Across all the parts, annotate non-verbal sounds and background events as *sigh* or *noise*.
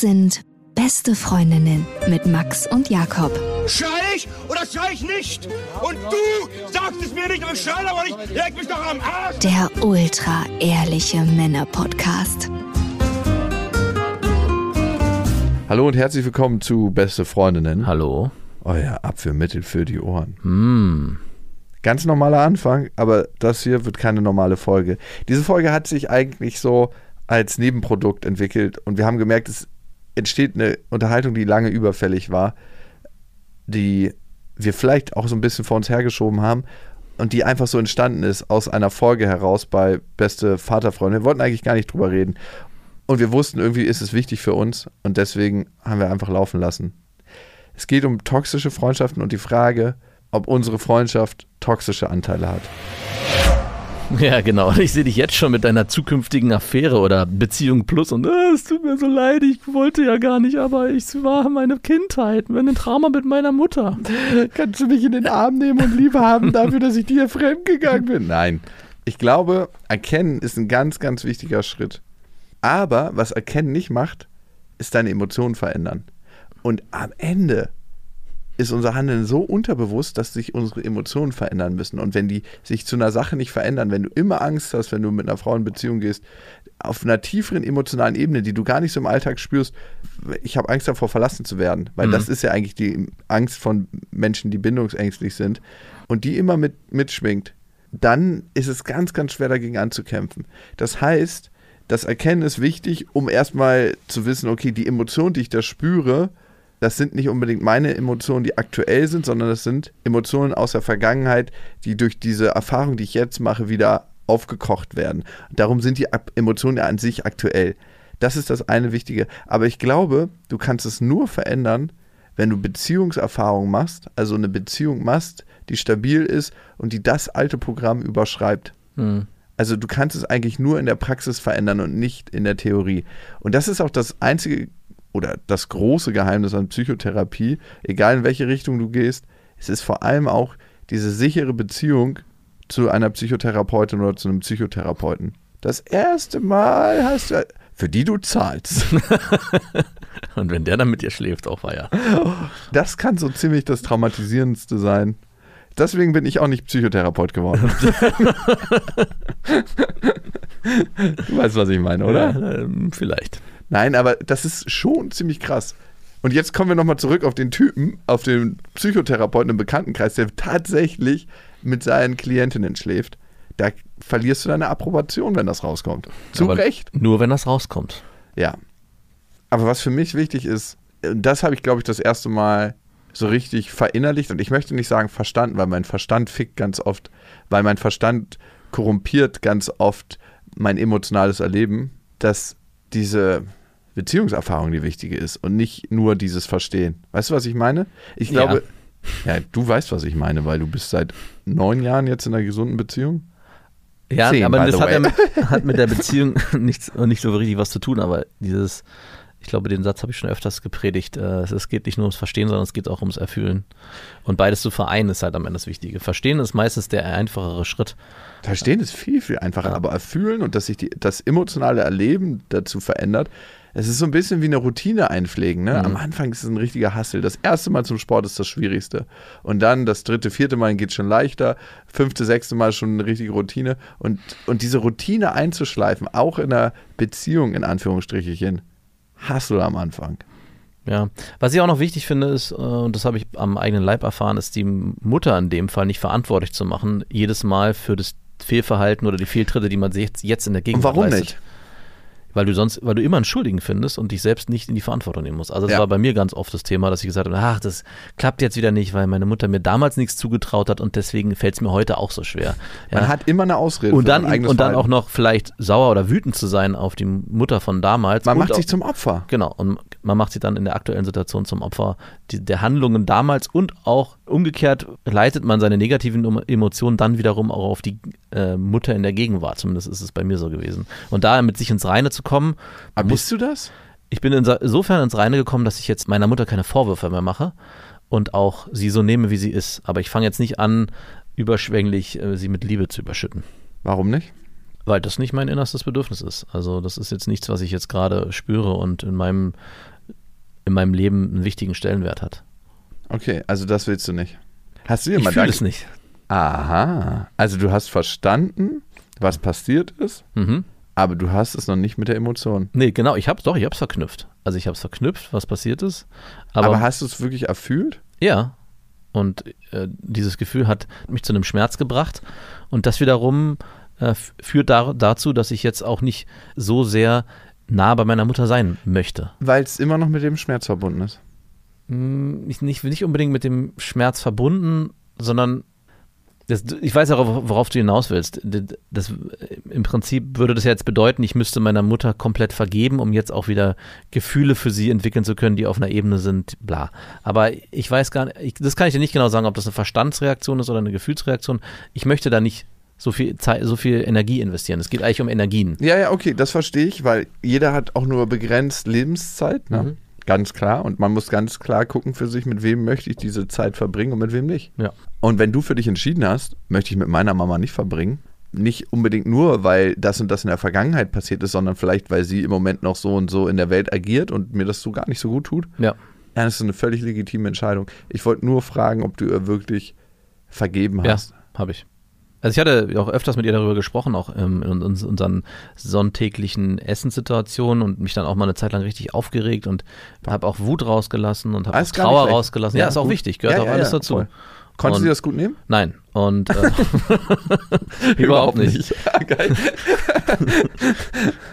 Das sind beste Freundinnen mit Max und Jakob. Schrei ich oder schrei ich nicht? Und du sagst es mir nicht, aber ich schrei aber nicht. Leg mich doch am Arsch. Der ultra ehrliche Männer-Podcast. Hallo und herzlich willkommen zu Beste Freundinnen. Hallo. Euer Abführmittel für die Ohren. Hm. Ganz normaler Anfang, aber das hier wird keine normale Folge. Diese Folge hat sich eigentlich so als Nebenprodukt entwickelt und wir haben gemerkt, es entsteht eine Unterhaltung, die lange überfällig war, die wir vielleicht auch so ein bisschen vor uns hergeschoben haben und die einfach so entstanden ist aus einer Folge heraus bei Beste Vaterfreunde. Wir wollten eigentlich gar nicht drüber reden und wir wussten, irgendwie ist es wichtig für uns und deswegen haben wir einfach laufen lassen. Es geht um toxische Freundschaften und die Frage, ob unsere Freundschaft toxische Anteile hat. *laughs* Ja, genau. Ich sehe dich jetzt schon mit deiner zukünftigen Affäre oder Beziehung plus und äh, es tut mir so leid, ich wollte ja gar nicht, aber ich war meine Kindheit, ein Trauma mit meiner Mutter. *laughs* Kannst du mich in den Arm nehmen und Liebe haben dafür, dass ich dir fremdgegangen bin? Nein. Ich glaube, erkennen ist ein ganz, ganz wichtiger Schritt. Aber was erkennen nicht macht, ist deine Emotionen verändern. Und am Ende ist unser Handeln so unterbewusst, dass sich unsere Emotionen verändern müssen. Und wenn die sich zu einer Sache nicht verändern, wenn du immer Angst hast, wenn du mit einer Frau in Beziehung gehst, auf einer tieferen emotionalen Ebene, die du gar nicht so im Alltag spürst, ich habe Angst davor, verlassen zu werden. Weil mhm. das ist ja eigentlich die Angst von Menschen, die bindungsängstlich sind und die immer mit, mitschwingt, dann ist es ganz, ganz schwer dagegen anzukämpfen. Das heißt, das Erkennen ist wichtig, um erstmal zu wissen, okay, die Emotion, die ich da spüre, das sind nicht unbedingt meine Emotionen, die aktuell sind, sondern das sind Emotionen aus der Vergangenheit, die durch diese Erfahrung, die ich jetzt mache, wieder aufgekocht werden. Darum sind die Emotionen ja an sich aktuell. Das ist das eine Wichtige. Aber ich glaube, du kannst es nur verändern, wenn du Beziehungserfahrung machst, also eine Beziehung machst, die stabil ist und die das alte Programm überschreibt. Mhm. Also du kannst es eigentlich nur in der Praxis verändern und nicht in der Theorie. Und das ist auch das einzige oder das große Geheimnis an Psychotherapie, egal in welche Richtung du gehst, es ist vor allem auch diese sichere Beziehung zu einer Psychotherapeutin oder zu einem Psychotherapeuten. Das erste Mal hast du, für die du zahlst. *laughs* Und wenn der dann mit dir schläft, auch war ja. Das kann so ziemlich das Traumatisierendste sein. Deswegen bin ich auch nicht Psychotherapeut geworden. *laughs* du weißt, was ich meine, oder? Ja, ähm, vielleicht. Nein, aber das ist schon ziemlich krass. Und jetzt kommen wir nochmal zurück auf den Typen, auf den Psychotherapeuten im Bekanntenkreis, der tatsächlich mit seinen Klientinnen schläft. Da verlierst du deine Approbation, wenn das rauskommt. Zu aber Recht. Nur wenn das rauskommt. Ja. Aber was für mich wichtig ist, das habe ich, glaube ich, das erste Mal so richtig verinnerlicht und ich möchte nicht sagen verstanden, weil mein Verstand fickt ganz oft, weil mein Verstand korrumpiert ganz oft mein emotionales Erleben, dass diese Beziehungserfahrung die wichtige ist und nicht nur dieses Verstehen. Weißt du, was ich meine? Ich glaube, ja. ja, du weißt, was ich meine, weil du bist seit neun Jahren jetzt in einer gesunden Beziehung. Ja, Zehn, aber das hat, ja mit, hat mit der Beziehung *laughs* nichts, nicht so richtig was zu tun, aber dieses, ich glaube, den Satz habe ich schon öfters gepredigt. Äh, es geht nicht nur ums Verstehen, sondern es geht auch ums Erfüllen. Und beides zu vereinen ist halt am Ende das Wichtige. Verstehen ist meistens der einfachere Schritt. Verstehen ist viel, viel einfacher, ja. aber erfüllen und dass sich die, das emotionale Erleben dazu verändert, es ist so ein bisschen wie eine Routine einpflegen. Ne? Mhm. Am Anfang ist es ein richtiger Hassel. Das erste Mal zum Sport ist das Schwierigste. Und dann das dritte, vierte Mal geht es schon leichter. Fünfte, sechste Mal schon eine richtige Routine. Und, und diese Routine einzuschleifen, auch in einer Beziehung, in Anführungsstrichen, Hassel am Anfang. Ja, was ich auch noch wichtig finde, ist, äh, und das habe ich am eigenen Leib erfahren, ist die Mutter in dem Fall nicht verantwortlich zu machen, jedes Mal für das Fehlverhalten oder die Fehltritte, die man jetzt in der Gegenwart Und warum leistet. nicht? Weil du sonst, weil du immer einen Schuldigen findest und dich selbst nicht in die Verantwortung nehmen musst. Also das ja. war bei mir ganz oft das Thema, dass ich gesagt habe, ach, das klappt jetzt wieder nicht, weil meine Mutter mir damals nichts zugetraut hat und deswegen fällt es mir heute auch so schwer. Ja. Man hat immer eine Ausrede. Und dann, und dann auch noch vielleicht sauer oder wütend zu sein auf die Mutter von damals. Man macht sich zum Opfer. Genau. Und man macht sich dann in der aktuellen Situation zum Opfer der Handlungen damals und auch umgekehrt leitet man seine negativen Emotionen dann wiederum auch auf die äh, Mutter in der Gegenwart. Zumindest ist es bei mir so gewesen. Und da mit sich ins Reine zu kommen. Aber bist du das? Ich bin insofern ins Reine gekommen, dass ich jetzt meiner Mutter keine Vorwürfe mehr mache und auch sie so nehme, wie sie ist. Aber ich fange jetzt nicht an, überschwänglich äh, sie mit Liebe zu überschütten. Warum nicht? Weil das nicht mein innerstes Bedürfnis ist. Also das ist jetzt nichts, was ich jetzt gerade spüre und in meinem, in meinem Leben einen wichtigen Stellenwert hat. Okay, also das willst du nicht. Hast du dir ich mal fühle es nicht. Aha. Also du hast verstanden, was passiert ist, Mhm. Aber du hast es noch nicht mit der Emotion. Nee, genau, ich hab's doch, ich hab's verknüpft. Also ich hab's verknüpft, was passiert ist. Aber, Aber, hast du es wirklich erfühlt? ja. Und äh, dieses Gefühl hat mich zu einem Schmerz gebracht. Und das wiederum äh, führt da, dazu, dass ich jetzt auch nicht so sehr nah bei meiner Mutter sein möchte. Weil es immer noch mit dem Schmerz verbunden ist. Hm, Ich nicht, nicht unbedingt mit dem Schmerz verbunden, sondern das, ich weiß ja, worauf du hinaus willst. Das, das, Im Prinzip würde das ja jetzt bedeuten, ich müsste meiner Mutter komplett vergeben, um jetzt auch wieder Gefühle für sie entwickeln zu können, die auf einer Ebene sind, bla. Aber ich weiß gar nicht, ich, das kann ich dir nicht genau sagen, ob das eine Verstandsreaktion ist oder eine Gefühlsreaktion. Ich möchte da nicht so viel Zeit, so viel Energie investieren. Es geht eigentlich um Energien. Ja, ja, okay, das verstehe ich, weil jeder hat auch nur begrenzt Lebenszeit, ne? Mhm. Ganz klar. Und man muss ganz klar gucken für sich, mit wem möchte ich diese Zeit verbringen und mit wem nicht. Ja. Und wenn du für dich entschieden hast, möchte ich mit meiner Mama nicht verbringen, nicht unbedingt nur, weil das und das in der Vergangenheit passiert ist, sondern vielleicht, weil sie im Moment noch so und so in der Welt agiert und mir das so gar nicht so gut tut. Ja. Ja, das ist eine völlig legitime Entscheidung. Ich wollte nur fragen, ob du ihr wirklich vergeben Ja, hast. habe ich. Also ich hatte auch öfters mit ihr darüber gesprochen, auch ähm, in uns- unseren sonntäglichen Essenssituationen und mich dann auch mal eine Zeit lang richtig aufgeregt und habe auch Wut rausgelassen und habe Trauer rausgelassen. Ja, ist auch gut. wichtig, gehört Ja, auch ja, alles ja, dazu. voll. Konntest Und- du das gut nehmen? Nein, und äh, *laughs* *laughs* überhaupt nicht. Geil. *laughs*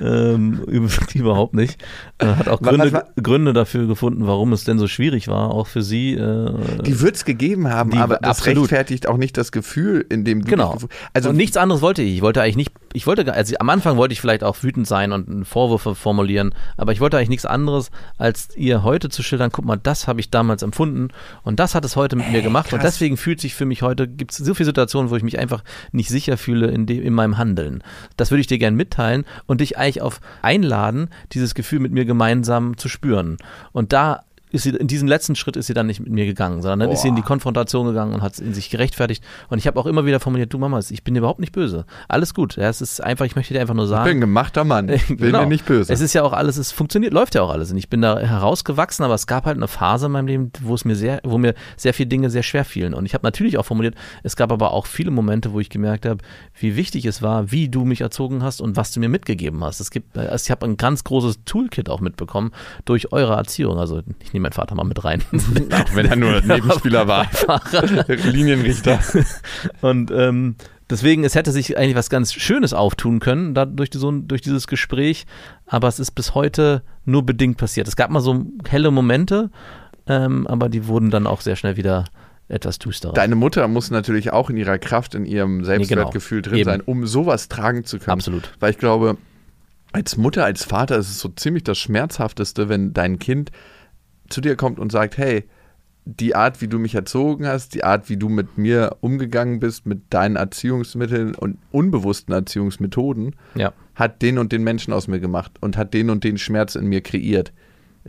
Ähm, über- überhaupt nicht. Äh, hat auch Gründe, Gründe dafür gefunden, warum es denn so schwierig war, auch für sie. Äh, Die wird es gegeben haben, Die- aber das absolut. rechtfertigt auch nicht das Gefühl, in dem du Genau. Also und nichts anderes wollte ich. Ich wollte eigentlich nicht, ich wollte, also am Anfang wollte ich vielleicht auch wütend sein und Vorwürfe formulieren, aber ich wollte eigentlich nichts anderes, als ihr heute zu schildern, guck mal, das habe ich damals empfunden und das hat es heute mit mir gemacht und krass. deswegen fühlt sich für mich heute, gibt es so viele Situationen, wo ich mich einfach nicht sicher fühle in, dem, in meinem Handeln. Das würde ich dir gerne mitteilen und dich eigentlich auf einladen, dieses Gefühl mit mir gemeinsam zu spüren. Und da ist sie, in diesem letzten Schritt ist sie dann nicht mit mir gegangen, sondern dann ist sie in die Boah. Konfrontation gegangen und hat in sich gerechtfertigt. Und ich habe auch immer wieder formuliert, du Mama, ich bin dir überhaupt nicht böse. Alles gut. Ja, es ist einfach, ich möchte dir einfach nur ich bin sagen. ein gemachter Mann. *laughs* Bin Genau. mir nicht böse. Es ist ja auch alles, es funktioniert, läuft ja auch alles. Und ich bin da herausgewachsen, aber es gab halt eine Phase in meinem Leben, wo es mir sehr, wo mir sehr viele Dinge sehr schwer fielen. Und ich habe natürlich auch formuliert, es gab aber auch viele Momente, wo ich gemerkt habe, wie wichtig es war, wie du mich erzogen hast und was du mir mitgegeben hast. Es gibt, also ich habe ein ganz großes Toolkit auch mitbekommen durch eure Erziehung. Also ich nehme meinen Vater mal mit rein. *laughs* auch wenn er nur *laughs* Nebenspieler war. *laughs* Linienrichter. Und ähm, deswegen, es hätte sich eigentlich was ganz Schönes auftun können, da durch, die, so, durch dieses Gespräch, aber es ist bis heute nur bedingt passiert. Es gab mal so helle Momente, ähm, aber die wurden dann auch sehr schnell wieder etwas düsterer. Deine Mutter muss natürlich auch in ihrer Kraft, in ihrem Selbstwertgefühl drin Eben. sein, um sowas tragen zu können. Absolut. Weil ich glaube, als Mutter, als Vater ist es so ziemlich das Schmerzhafteste, wenn dein Kind zu dir kommt und sagt, hey, die Art, wie du mich erzogen hast, die Art, wie du mit mir umgegangen bist, mit deinen Erziehungsmitteln und unbewussten Erziehungsmethoden, Ja. hat den und den Menschen aus mir gemacht und hat den und den Schmerz in mir kreiert.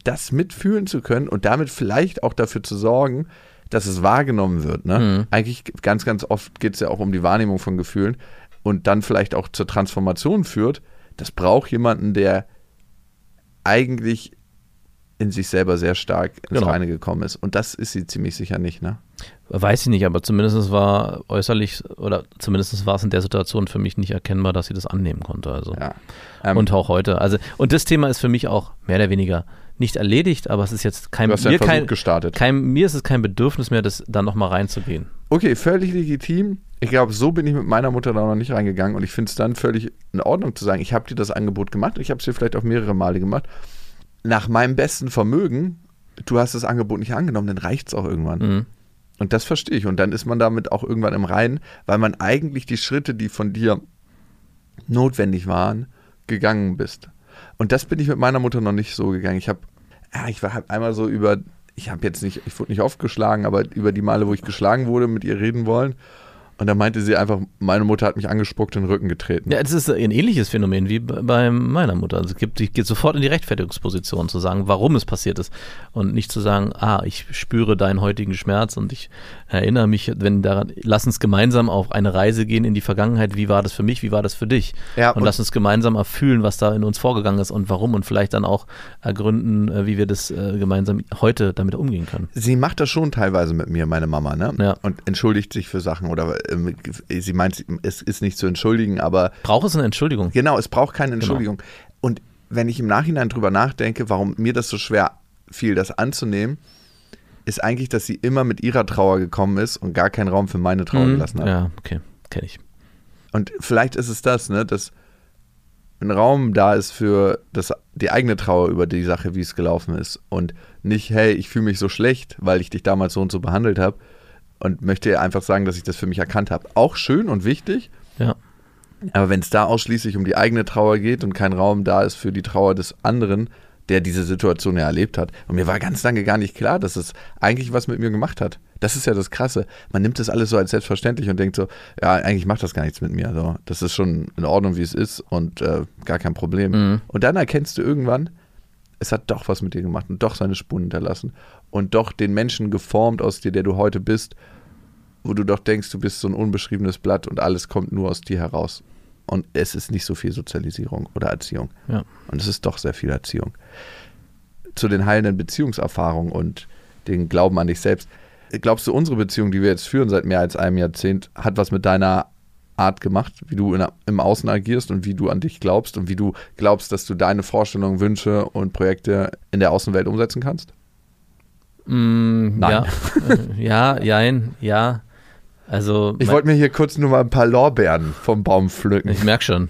Das mitfühlen zu können und damit vielleicht auch dafür zu sorgen, dass es wahrgenommen wird. Ne? Mhm. Eigentlich ganz, ganz oft geht es ja auch um die Wahrnehmung von Gefühlen und dann vielleicht auch zur Transformation führt. Das braucht jemanden, der eigentlich in sich selber sehr stark ins Genau. Reine gekommen ist. Und das ist sie ziemlich sicher nicht. Ne? Weiß ich nicht, aber zumindest war äußerlich oder zumindest war es in der Situation für mich nicht erkennbar, dass sie das annehmen konnte. Also. Ja. Ähm, und auch heute. Also, und das Thema ist für mich auch mehr oder weniger nicht erledigt, aber es ist jetzt kein, du hast ja mir, Versuch kein, gestartet. kein, mir ist es kein Bedürfnis mehr, das da nochmal reinzugehen. Okay, völlig legitim. Ich glaube, so bin ich mit meiner Mutter da noch nicht reingegangen und ich finde es dann völlig in Ordnung zu sagen, ich habe dir das Angebot gemacht und ich habe es dir vielleicht auch mehrere Male gemacht. Nach meinem besten Vermögen, du hast das Angebot nicht angenommen, dann reicht es auch irgendwann. Mhm. Und das verstehe ich. Und dann ist man damit auch irgendwann im Reinen, weil man eigentlich die Schritte, die von dir notwendig waren, gegangen bist. Und das bin ich mit meiner Mutter noch nicht so gegangen. Ich habe, ja, ich war hab einmal so über, ich habe jetzt nicht, ich wurde nicht oft geschlagen, aber über die Male, wo ich geschlagen wurde, mit ihr reden wollen. Und dann meinte sie einfach, meine Mutter hat mich angespuckt und den Rücken getreten. Ja, das ist ein ähnliches Phänomen wie bei meiner Mutter. Also es gibt, die geht sofort in die Rechtfertigungsposition zu sagen, warum es passiert ist. Und nicht zu sagen, ah, ich spüre deinen heutigen Schmerz und ich erinnere mich, wenn daran, lass uns gemeinsam auf eine Reise gehen in die Vergangenheit. Wie war das für mich? Wie war das für dich? Ja, und, und lass uns gemeinsam erfühlen, was da in uns vorgegangen ist und warum und vielleicht dann auch ergründen, äh, wie wir das äh, gemeinsam heute damit umgehen können. Sie macht das schon teilweise mit mir, meine Mama, ne? Ja. Und entschuldigt sich für Sachen oder sie meint, es ist nicht zu entschuldigen, aber. Braucht es eine Entschuldigung? Genau, es braucht keine genau. Entschuldigung. Genau. Und wenn ich im Nachhinein drüber nachdenke, warum mir das so schwer fiel, das anzunehmen, ist eigentlich, dass sie immer mit ihrer Trauer gekommen ist und gar keinen Raum für meine Trauer mhm. gelassen hat. Ja, okay, kenne ich. Und vielleicht ist es das, ne, dass ein Raum da ist für das, die eigene Trauer über die Sache, wie es gelaufen ist. Und nicht, hey, ich fühle mich so schlecht, weil ich dich damals so und so behandelt habe, und möchte einfach sagen, dass ich das für mich erkannt habe. Auch schön und wichtig. Ja. Aber wenn es da ausschließlich um die eigene Trauer geht und kein Raum da ist für die Trauer des anderen, der diese Situation ja erlebt hat. Und mir war ganz lange gar nicht klar, dass es eigentlich was mit mir gemacht hat. Das ist ja das Krasse. Man nimmt das alles so als selbstverständlich und denkt so, ja, eigentlich macht das gar nichts mit mir. So, das ist schon in Ordnung, wie es ist und äh, gar kein Problem. Mhm. Und dann erkennst du irgendwann, es hat doch was mit dir gemacht und doch seine Spuren hinterlassen und doch den Menschen geformt aus dir, der du heute bist, wo du doch denkst, du bist so ein unbeschriebenes Blatt und alles kommt nur aus dir heraus. Und es ist nicht so viel Sozialisierung oder Erziehung. Ja. Und es ist doch sehr viel Erziehung. Zu den heilenden Beziehungserfahrungen und den Glauben an dich selbst. Glaubst du, unsere Beziehung, die wir jetzt führen seit mehr als einem Jahrzehnt, hat was mit deiner Art gemacht, wie du in, im Außen agierst und wie du an dich glaubst und wie du glaubst, dass du deine Vorstellungen, Wünsche und Projekte in der Außenwelt umsetzen kannst? Mm, Nein. Ja, *laughs* ja, jein, ja. Also. Ich wollte mir hier kurz nur mal ein paar Lorbeeren vom Baum pflücken. Ich merke schon.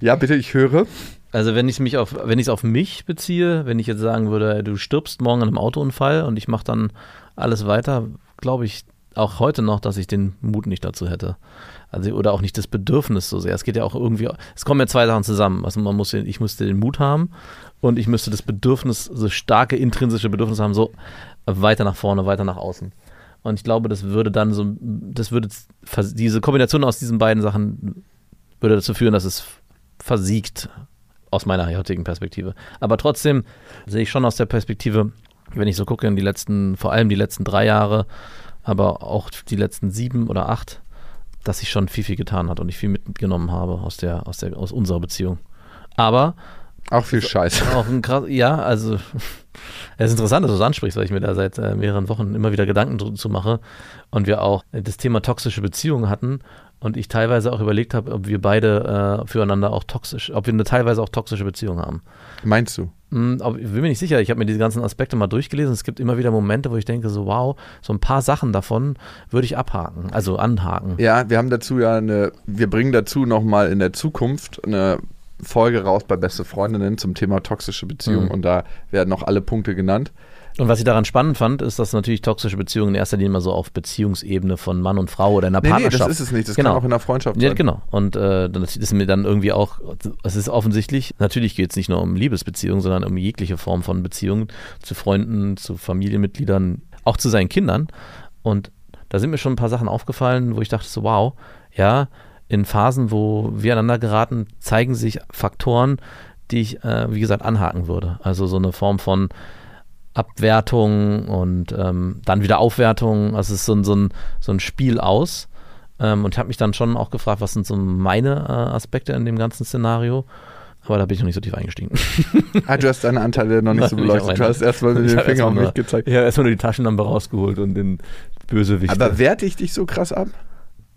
Ja, bitte, ich höre. Also wenn ich mich auf, wenn ich es auf mich beziehe, wenn ich jetzt sagen würde, du stirbst morgen an einem Autounfall und ich mache dann alles weiter, glaube ich auch heute noch, dass ich den Mut nicht dazu hätte. Also, oder auch nicht das Bedürfnis so sehr. Es geht ja auch irgendwie, es kommen ja zwei Sachen zusammen. Also man muss, ich müsste den Mut haben und ich müsste das Bedürfnis, so starke intrinsische Bedürfnis haben, so weiter nach vorne, weiter nach außen. Und ich glaube, das würde dann so, das würde, diese Kombination aus diesen beiden Sachen würde dazu führen, dass es versiegt, aus meiner heutigen Perspektive. Aber trotzdem sehe ich schon aus der Perspektive, wenn ich so gucke in die letzten, vor allem die letzten drei Jahre, aber auch die letzten sieben oder acht, dass sich schon viel, viel getan hat und ich viel mitgenommen habe aus der, aus der, aus unserer Beziehung. Aber auch viel Scheiße. *laughs* Auch ein krass, ja, also *laughs* es ist interessant, dass du es ansprichst, weil ich mir da seit äh, mehreren Wochen immer wieder Gedanken zu mache und wir auch das Thema toxische Beziehungen hatten und ich teilweise auch überlegt habe, ob wir beide äh, füreinander auch toxisch, ob wir eine teilweise auch toxische Beziehung haben. Meinst du? Hm, ich bin mir nicht sicher. Ich habe mir diese ganzen Aspekte mal durchgelesen. Es gibt immer wieder Momente, wo ich denke, so wow, so ein paar Sachen davon würde ich abhaken, also anhaken. Ja, wir haben dazu ja eine, wir bringen dazu nochmal in der Zukunft eine Folge raus bei Beste Freundinnen zum Thema toxische Beziehungen mhm. und da werden noch alle Punkte genannt. Und was ich daran spannend fand, ist, dass natürlich toxische Beziehungen in erster Linie immer so auf Beziehungsebene von Mann und Frau oder in einer nee, Partnerschaft. Nee, das ist es nicht. Das genau. kann auch in einer Freundschaft sein. Ja, genau. Und äh, das ist mir dann irgendwie auch, es ist offensichtlich, natürlich geht es nicht nur um Liebesbeziehungen, sondern um jegliche Form von Beziehungen zu Freunden, zu Familienmitgliedern, auch zu seinen Kindern. Und da sind mir schon ein paar Sachen aufgefallen, wo ich dachte so, wow, ja, in Phasen, wo wir aneinander geraten, zeigen sich Faktoren, die ich, äh, wie gesagt, anhaken würde. Also so eine Form von Abwertung und ähm, dann wieder Aufwertung. Also es ist so ein, so ein, so ein Spiel aus. Ähm, und ich habe mich dann schon auch gefragt, was sind so meine äh, Aspekte in dem ganzen Szenario. Aber da bin ich noch nicht so tief eingestiegen. ah, du hast deine Anteile noch nicht *laughs* so beleuchtet. Du hast erstmal mit *laughs* dem Finger auf mich gezeigt. Habe erstmal nur die Taschenlampe rausgeholt und den Bösewicht. Aber werte ich dich so krass ab?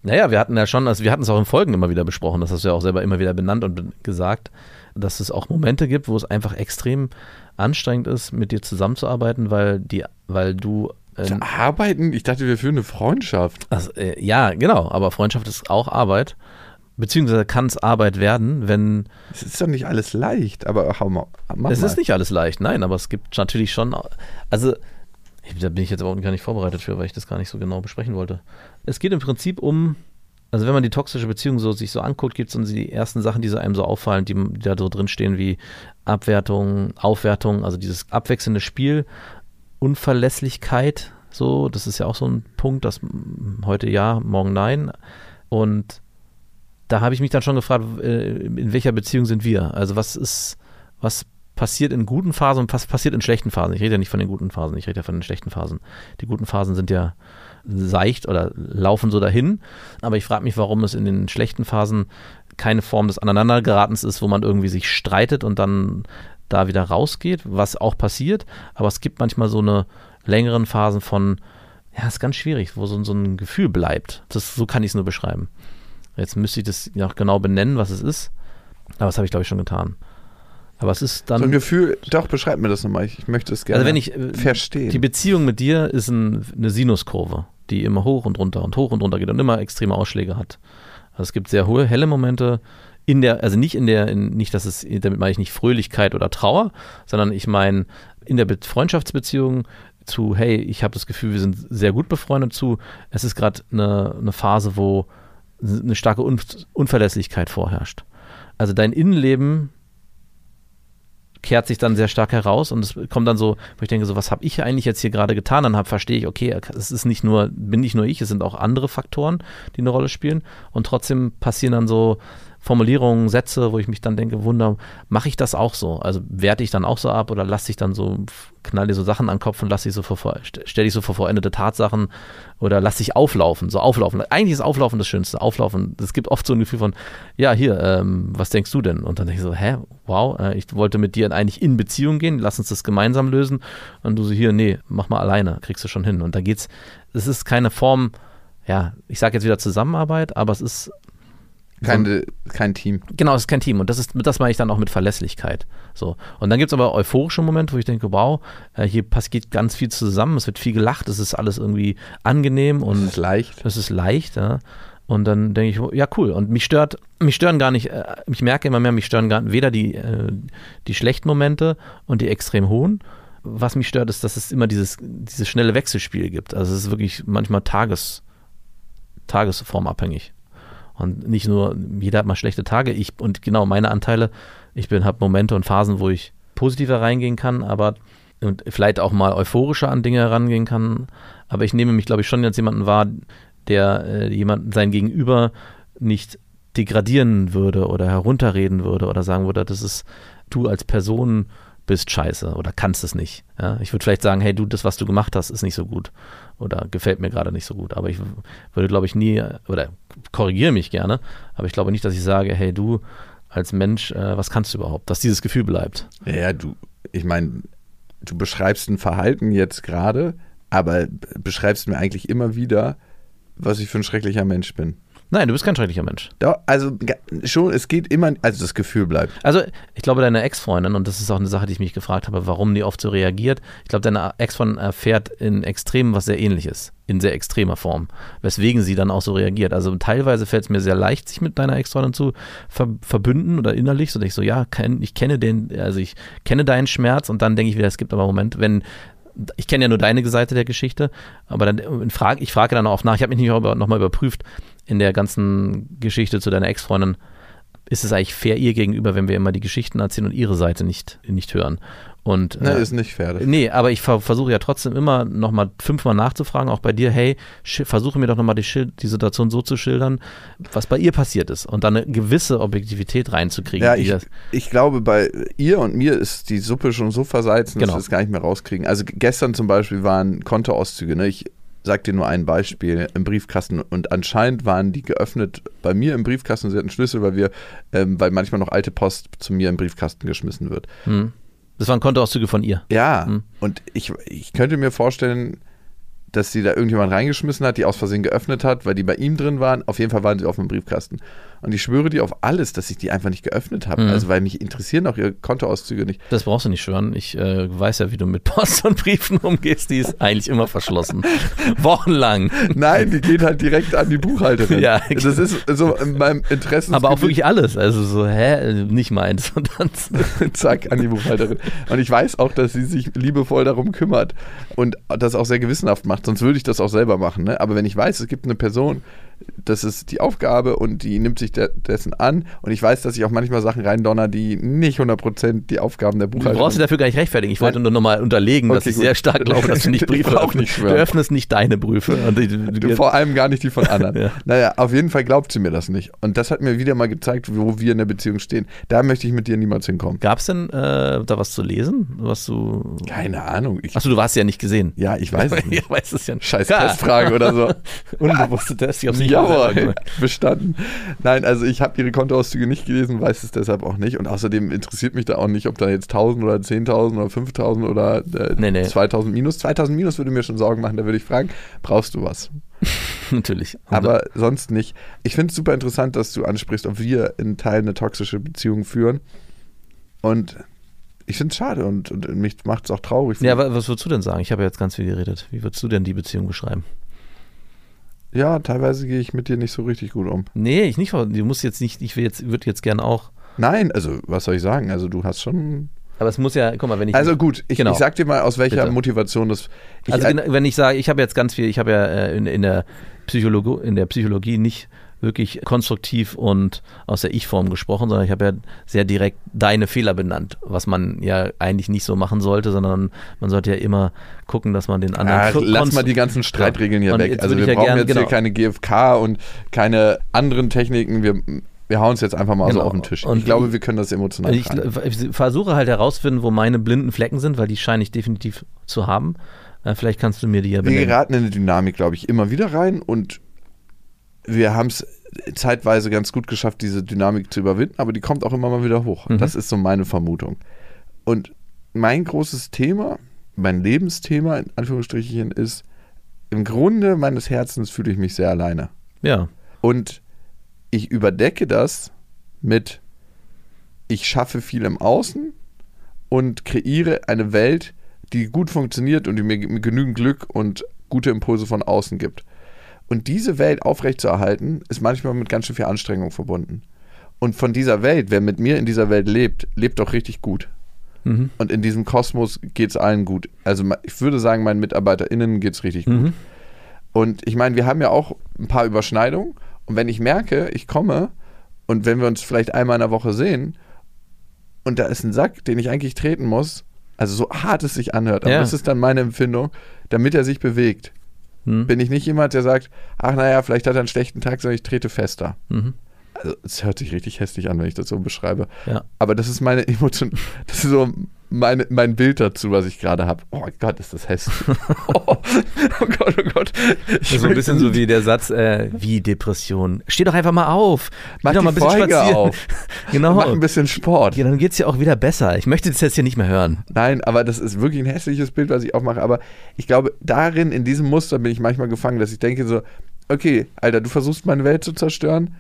Naja, wir hatten ja schon, also wir hatten es auch in Folgen immer wieder besprochen, das hast du ja auch selber immer wieder benannt und gesagt, dass es auch Momente gibt, wo es einfach extrem anstrengend ist, mit dir zusammenzuarbeiten, weil die, weil du äh, Arbeiten? Ich dachte, wir führen eine Freundschaft. Also, äh, ja, genau, aber Freundschaft ist auch Arbeit. Beziehungsweise kann es Arbeit werden, wenn. Es ist doch nicht alles leicht, aber hau mal. Es mal. ist nicht alles leicht, nein, aber es gibt natürlich schon. Also, da bin ich jetzt aber gar nicht vorbereitet für, weil ich das gar nicht so genau besprechen wollte. Es geht im Prinzip um, also wenn man die toxische Beziehung so sich so anguckt, gibt es die ersten Sachen, die so einem so auffallen, die, die da so drin stehen, wie Abwertung, Aufwertung, also dieses abwechselnde Spiel, Unverlässlichkeit, So, das ist ja auch so ein Punkt, dass heute ja, morgen nein. Und da habe ich mich dann schon gefragt, äh, in welcher Beziehung sind wir? Also was ist, was passiert in guten Phasen und was passiert in schlechten Phasen? Ich rede ja nicht von den guten Phasen, ich rede ja von den schlechten Phasen. Die guten Phasen sind ja seicht oder laufen so dahin. Aber ich frage mich, warum es in den schlechten Phasen keine Form des Aneinandergeratens ist, wo man irgendwie sich streitet und dann da wieder rausgeht, was auch passiert. Aber es gibt manchmal so eine längeren Phasen von, ja, ist ganz schwierig, wo so, so ein Gefühl bleibt. Das, so kann ich es nur beschreiben. Jetzt müsste ich das noch genau benennen, was es ist. Aber das habe ich, glaube ich, schon getan. Aber es ist dann. So ein Gefühl, doch, beschreib mir das nochmal. Ich, ich möchte es gerne also wenn ich, äh, verstehen. Die Beziehung mit dir ist ein, eine Sinuskurve, die immer hoch und runter und hoch und runter geht und immer extreme Ausschläge hat. Also es gibt sehr hohe, helle Momente in der, also nicht in der, in, nicht, dass es, damit meine ich nicht Fröhlichkeit oder Trauer, sondern ich meine in der Freundschaftsbeziehung zu, hey, ich habe das Gefühl, wir sind sehr gut befreundet zu, es ist gerade eine, eine Phase, wo eine starke Un Unverlässlichkeit vorherrscht. Also dein Innenleben kehrt sich dann sehr stark heraus und es kommt dann so, wo ich denke, so, was habe ich eigentlich jetzt hier gerade getan? Dann verstehe ich, okay, es ist nicht nur, bin nicht nur ich, es sind auch andere Faktoren, die eine Rolle spielen. Und trotzdem passieren dann so Formulierungen, Sätze, wo ich mich dann denke, Wunder, mache ich das auch so? Also werte ich dann auch so ab oder lasse ich dann so, knall so Sachen an den Kopf und lasse ich so vor, stelle ich so vor vollendete Tatsachen oder lasse ich auflaufen, so auflaufen. Eigentlich ist Auflaufen das Schönste. Auflaufen, es gibt oft so ein Gefühl von, ja, hier, ähm, was denkst du denn? Und dann denke ich so, hä, wow, äh, ich wollte mit dir eigentlich in Beziehung gehen, lass uns das gemeinsam lösen. Und du so, hier, nee, mach mal alleine, kriegst du schon hin. Und da geht's, es ist keine Form, ja, ich sage jetzt wieder Zusammenarbeit, aber es ist keine, kein Team. Genau, es ist kein Team. Und das ist, das meine ich dann auch mit Verlässlichkeit. So. Und dann gibt es aber euphorische Momente, wo ich denke, wow, äh, hier passiert ganz viel zusammen, es wird viel gelacht, es ist alles irgendwie angenehm und es ist leicht. Es ist leicht, ja. Und dann denke ich, ja, cool. Und mich stört, mich stören gar nicht, äh, ich merke immer mehr, mich stören gar weder die, äh, die schlechten Momente und die extrem hohen. Was mich stört, ist, dass es immer dieses, dieses schnelle Wechselspiel gibt. Also es ist wirklich manchmal Tages, tagesformabhängig. Und nicht nur, jeder hat mal schlechte Tage. Ich und genau meine Anteile, ich bin, habe Momente und Phasen, wo ich positiver reingehen kann, aber und vielleicht auch mal euphorischer an Dinge herangehen kann. Aber ich nehme mich, glaube ich, schon als jemanden wahr, der äh, jemand sein Gegenüber nicht degradieren würde oder herunterreden würde oder sagen würde, das ist du als Person bist scheiße oder kannst es nicht. Ja? Ich würde vielleicht sagen, hey du, das, was du gemacht hast, ist nicht so gut oder gefällt mir gerade nicht so gut. Aber ich würde, glaube ich, nie, oder korrigiere mich gerne, aber ich glaube nicht, dass ich sage, hey du als Mensch, äh, was kannst du überhaupt, dass dieses Gefühl bleibt. Ja, du, ich meine, du beschreibst ein Verhalten jetzt gerade, aber beschreibst mir eigentlich immer wieder, was ich für ein schrecklicher Mensch bin. Nein, du bist kein schrecklicher Mensch. Doch, also schon, es geht immer, also das Gefühl bleibt. Also ich glaube, deine Ex-Freundin, und das ist auch eine Sache, die ich mich gefragt habe, warum die oft so reagiert, ich glaube, deine Ex-Freundin erfährt in Extremen was sehr ähnliches, in sehr extremer Form, weswegen sie dann auch so reagiert. Also teilweise fällt es mir sehr leicht, sich mit deiner Ex-Freundin zu ver verbünden oder innerlich, so dass ich so, ja, ich kenne den, also ich kenne deinen Schmerz und dann denke ich wieder, es gibt aber Moment, wenn ich kenne ja nur deine Seite der Geschichte, aber dann frage ich frage dann auch nach, ich habe mich nicht nochmal überprüft, in der ganzen Geschichte zu deiner Ex-Freundin, ist es eigentlich fair ihr gegenüber, wenn wir immer die Geschichten erzählen und ihre Seite nicht, nicht hören. Und, ne, äh, ist nicht fair. Nee, aber ich ver versuche ja trotzdem immer nochmal fünfmal nachzufragen, auch bei dir, hey, versuche mir doch nochmal die, die Situation so zu schildern, was bei ihr passiert ist und dann eine gewisse Objektivität reinzukriegen. Ja, ich, ich glaube, bei ihr und mir ist die Suppe schon so versalzen, genau. dass wir es gar nicht mehr rauskriegen. Also gestern zum Beispiel waren Kontoauszüge, ne? Ich sag dir nur ein Beispiel im Briefkasten und anscheinend waren die geöffnet bei mir im Briefkasten. Sie hatten Schlüssel, weil wir, ähm, weil manchmal noch alte Post zu mir im Briefkasten geschmissen wird. Hm. Das waren Kontoauszüge von ihr. Ja, hm. und ich, ich könnte mir vorstellen, dass sie da irgendjemand reingeschmissen hat, die aus Versehen geöffnet hat, weil die bei ihm drin waren. Auf jeden Fall waren sie auf dem Briefkasten. Und ich schwöre dir auf alles, dass ich die einfach nicht geöffnet habe. Mhm. Also, weil mich interessieren auch ihre Kontoauszüge nicht. Das brauchst du nicht schwören. Ich äh, weiß ja, wie du mit *laughs* Post und Briefen umgehst. Die ist eigentlich immer verschlossen. *laughs* Wochenlang. Nein, die geht halt direkt an die Buchhalterin. Ja, das ist so in meinem Interesse. Aber auch wirklich alles. Also so, hä, nicht meins. *laughs* Und dann zack, an die Buchhalterin. Und ich weiß auch, dass sie sich liebevoll darum kümmert und das auch sehr gewissenhaft macht. Sonst würde ich das auch selber machen. Ne? Aber wenn ich weiß, es gibt eine Person, das ist die Aufgabe und die nimmt sich de dessen an. Und ich weiß, dass ich auch manchmal Sachen reindonner, die nicht 100% die Aufgaben der Buchhaltung. Du brauchst dich dafür gar nicht rechtfertigen. Ich wollte nur nochmal unterlegen, okay, dass ich gut. sehr stark glaube, dass du nicht *laughs* Briefe auch nicht *laughs* schwören. Du öffnest nicht deine Briefe. *laughs* Du, du, du, vor allem gar nicht die von anderen. ja. Naja, auf jeden Fall glaubt sie mir das nicht. Und das hat mir wieder mal gezeigt, wo wir in der Beziehung stehen. Da möchte ich mit dir niemals hinkommen. Gab es denn äh, da was zu lesen? Was du. Keine Ahnung. Achso, du warst ja nicht gesehen. Ja, ich weiß es nicht. ich weiß es ja nicht. Scheiß Testfrage oder so. Unbewusste Test, ich hab's nicht Jawohl, *laughs* bestanden. Nein, also ich habe ihre Kontoauszüge nicht gelesen, weiß es deshalb auch nicht. Und außerdem interessiert mich da auch nicht, ob da jetzt 1000 oder 10.000 oder 5000 oder äh, nee, nee. 2000 minus. 2000 minus würde mir schon Sorgen machen. Da würde ich fragen, brauchst du was? *laughs* Natürlich. Aber sonst nicht. Ich finde es super interessant, dass du ansprichst, ob wir in Teilen eine toxische Beziehung führen. Und ich finde es schade und, und mich macht es auch traurig. Ja, aber was würdest du denn sagen? Ich habe ja jetzt ganz viel geredet. Wie würdest du denn die Beziehung beschreiben? Ja, teilweise gehe ich mit dir nicht so richtig gut um. Nee, ich nicht. Du musst jetzt nicht, ich jetzt, würde jetzt gern auch. Nein, also was soll ich sagen? Also du hast schon. Aber es muss ja, guck mal, wenn ich. Also gut, ich, genau. ich sag dir mal, aus welcher Bitte. Motivation das. also wenn ich sage, ich habe jetzt ganz viel, ich habe ja äh, in, in, der Psychologie, in der Psychologie nicht wirklich konstruktiv und aus der Ich-Form gesprochen, sondern ich habe ja sehr direkt deine Fehler benannt, was man ja eigentlich nicht so machen sollte, sondern man sollte ja immer gucken, dass man den anderen. Ja, lass mal die ganzen Streitregeln hier und weg. Also wir ja brauchen gern, jetzt genau. hier keine GFK und keine anderen Techniken. Wir wir hauen es jetzt einfach mal genau. so auf den Tisch. Und ich glaube, wir können das emotional ich, ich, versuche halt herausfinden, wo meine blinden Flecken sind, weil die scheine ich definitiv zu haben. Äh, vielleicht kannst du mir die ja benennen. Wir geraten in eine Dynamik, glaube ich, immer wieder rein und wir haben es zeitweise ganz gut geschafft, diese Dynamik zu überwinden, aber die kommt auch immer mal wieder hoch. Mhm. Das ist so meine Vermutung. Und mein großes Thema, mein Lebensthema in Anführungsstrichen ist, im Grunde meines Herzens fühle ich mich sehr alleine. Ja. Und ich überdecke das mit, ich schaffe viel im Außen und kreiere eine Welt, die gut funktioniert und die mir genügend Glück und gute Impulse von außen gibt. Und diese Welt aufrechtzuerhalten, ist manchmal mit ganz schön viel Anstrengung verbunden. Und von dieser Welt, wer mit mir in dieser Welt lebt, lebt doch richtig gut. Mhm. Und in diesem Kosmos geht es allen gut. Also ich würde sagen, meinen MitarbeiterInnen geht es richtig mhm. gut. Und ich meine, wir haben ja auch ein paar Überschneidungen. Und wenn ich merke, ich komme und wenn wir uns vielleicht einmal in der Woche sehen und da ist ein Sack, den ich eigentlich treten muss, also so hart es sich anhört, aber ja. das ist dann meine Empfindung, damit er sich bewegt hm. bin ich nicht jemand, der sagt, ach naja, vielleicht hat er einen schlechten Tag, sondern ich trete fester. Mhm. Also es hört sich richtig hässlich an, wenn ich das so beschreibe. Ja. Aber das ist meine Emotion, *laughs* das ist so meine, mein Bild dazu, was ich gerade habe. Oh Gott, ist das hässlich. *laughs* oh, oh, Gott, oh Gott. Ich so ein bisschen so wie der Satz, äh, wie Depression. Steh doch einfach mal auf. Mach doch mal ein bisschen Folge spazieren. auf. *laughs* genau. Mach ein bisschen Sport. Ja, dann geht es ja auch wieder besser. Ich möchte das jetzt hier nicht mehr hören. Nein, aber das ist wirklich ein hässliches Bild, was ich aufmache. Aber ich glaube, darin, in diesem Muster bin ich manchmal gefangen, dass ich denke so, okay, Alter, du versuchst meine Welt zu zerstören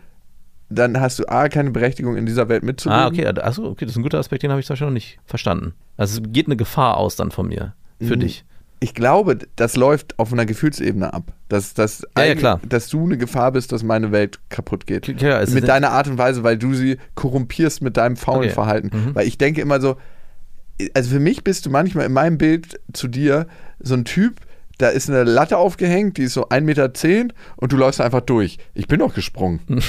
dann hast du A, keine Berechtigung in dieser Welt mitzuleben. Ah, okay, achso, okay, das ist ein guter Aspekt, den habe ich zwar schon noch nicht verstanden. Also es geht eine Gefahr aus dann von mir, für mhm. dich. Ich glaube, das läuft auf einer Gefühlsebene ab. Dass, dass, ja, ja, klar. dass du eine Gefahr bist, dass meine Welt kaputt geht. Ja, mit deiner Art und Weise, weil du sie korrumpierst mit deinem faulen okay. Verhalten. Mhm. Weil ich denke immer so, also für mich bist du manchmal in meinem Bild zu dir so ein Typ, da ist eine Latte aufgehängt, die ist so 1,10 Meter und du läufst einfach durch. Ich bin doch gesprungen. *laughs*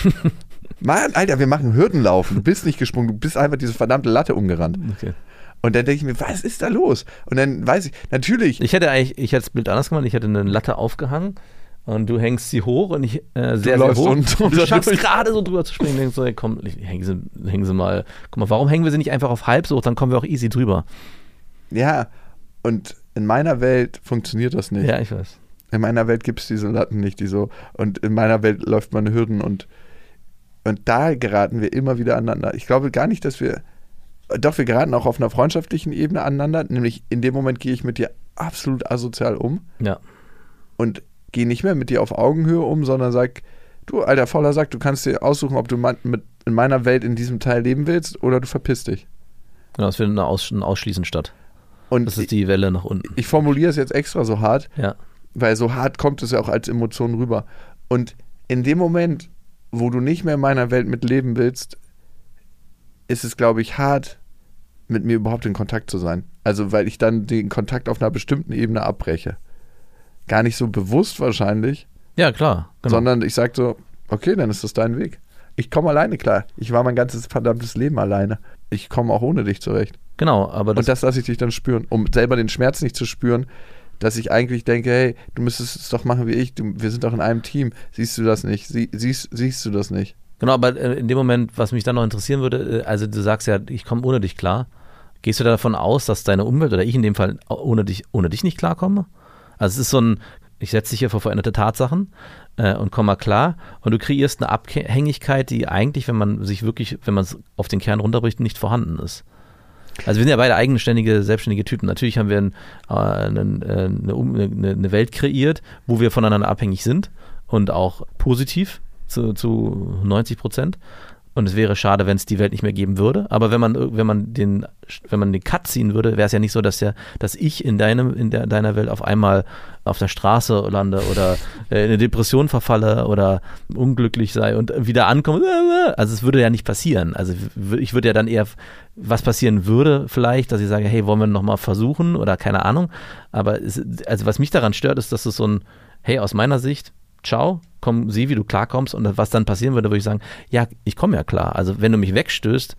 Mann, Alter, wir machen Hürdenlaufen. Du bist nicht gesprungen, du bist einfach diese verdammte Latte umgerannt. Okay. Und dann denke ich mir, was ist da los? Und dann weiß ich, natürlich. Ich hätte eigentlich, ich hätte das Bild anders gemacht, ich hätte eine Latte aufgehangen und du hängst sie hoch und ich äh, sehr, du sehr hoch. Und, und du schaffst gerade so drüber zu springen. Denkst so, hey, komm, hängen sie, hängen sie mal. Guck mal, warum hängen wir sie nicht einfach auf halb so hoch? Dann kommen wir auch easy drüber. Ja, und in meiner Welt funktioniert das nicht. Ja, ich weiß. In meiner Welt gibt es diese Latten nicht, die so. Und in meiner Welt läuft man Hürden und und da geraten wir immer wieder aneinander. Ich glaube gar nicht, dass wir. Doch, wir geraten auch auf einer freundschaftlichen Ebene aneinander. Nämlich in dem Moment gehe ich mit dir absolut asozial um. Ja. Und gehe nicht mehr mit dir auf Augenhöhe um, sondern sag, du alter fauler Sack, du kannst dir aussuchen, ob du mit in meiner Welt in diesem Teil leben willst oder du verpisst dich. Genau, es findet ein Ausschließen statt. Und das ist die Welle nach unten. Ich formuliere es jetzt extra so hart, ja. weil so hart kommt es ja auch als Emotion rüber. Und in dem Moment, wo du nicht mehr in meiner Welt mitleben willst, ist es, glaube ich, hart, mit mir überhaupt in Kontakt zu sein. Also, weil ich dann den Kontakt auf einer bestimmten Ebene abbreche. Gar nicht so bewusst wahrscheinlich, Ja, klar. Genau. Sondern ich sage so, okay, dann ist das dein Weg. Ich komme alleine klar. Ich war mein ganzes verdammtes Leben alleine. Ich komme auch ohne dich zurecht. Genau, aber das Und das lasse ich dich dann spüren, um selber den Schmerz nicht zu spüren, dass ich eigentlich denke, hey, du müsstest es doch machen wie ich, du, wir sind doch in einem Team. Siehst du das nicht? Sie, siehst, siehst du das nicht? Genau, aber äh, in dem Moment, was mich dann noch interessieren würde, äh, also du sagst ja, ich komme ohne dich klar. Gehst du davon aus, dass deine Umwelt oder ich in dem Fall ohne dich, ohne dich nicht klarkomme? Also es ist so ein, ich setze dich hier vor veränderte Tatsachen äh, und komm mal klar und du kreierst eine Abhängigkeit, die eigentlich, wenn man sich wirklich, wenn man es auf den Kern runterbricht, nicht vorhanden ist. Also wir sind ja beide eigenständige, selbstständige Typen. Natürlich haben wir ein, äh, eine, äh, eine, eine, Welt kreiert, wo wir voneinander abhängig sind und auch positiv zu, zu 90 Prozent. Und es wäre schade, wenn es die Welt nicht mehr geben würde. Aber wenn man, wenn man den, wenn man den Cut ziehen würde, wäre es ja nicht so, dass ja, dass ich in deinem, in der, deiner Welt auf einmal auf der Straße lande oder äh, in eine Depression verfalle oder unglücklich sei und wieder ankomme. Also es würde ja nicht passieren. Also ich würde ja dann eher, was passieren würde vielleicht, dass ich sage, hey, wollen wir nochmal versuchen oder keine Ahnung. Aber es, also was mich daran stört, ist, dass es so ein, hey, aus meiner Sicht, ciao, komm, sieh, wie du klarkommst. Und was dann passieren würde, würde ich sagen, ja, ich komme ja klar. Also wenn du mich wegstößt,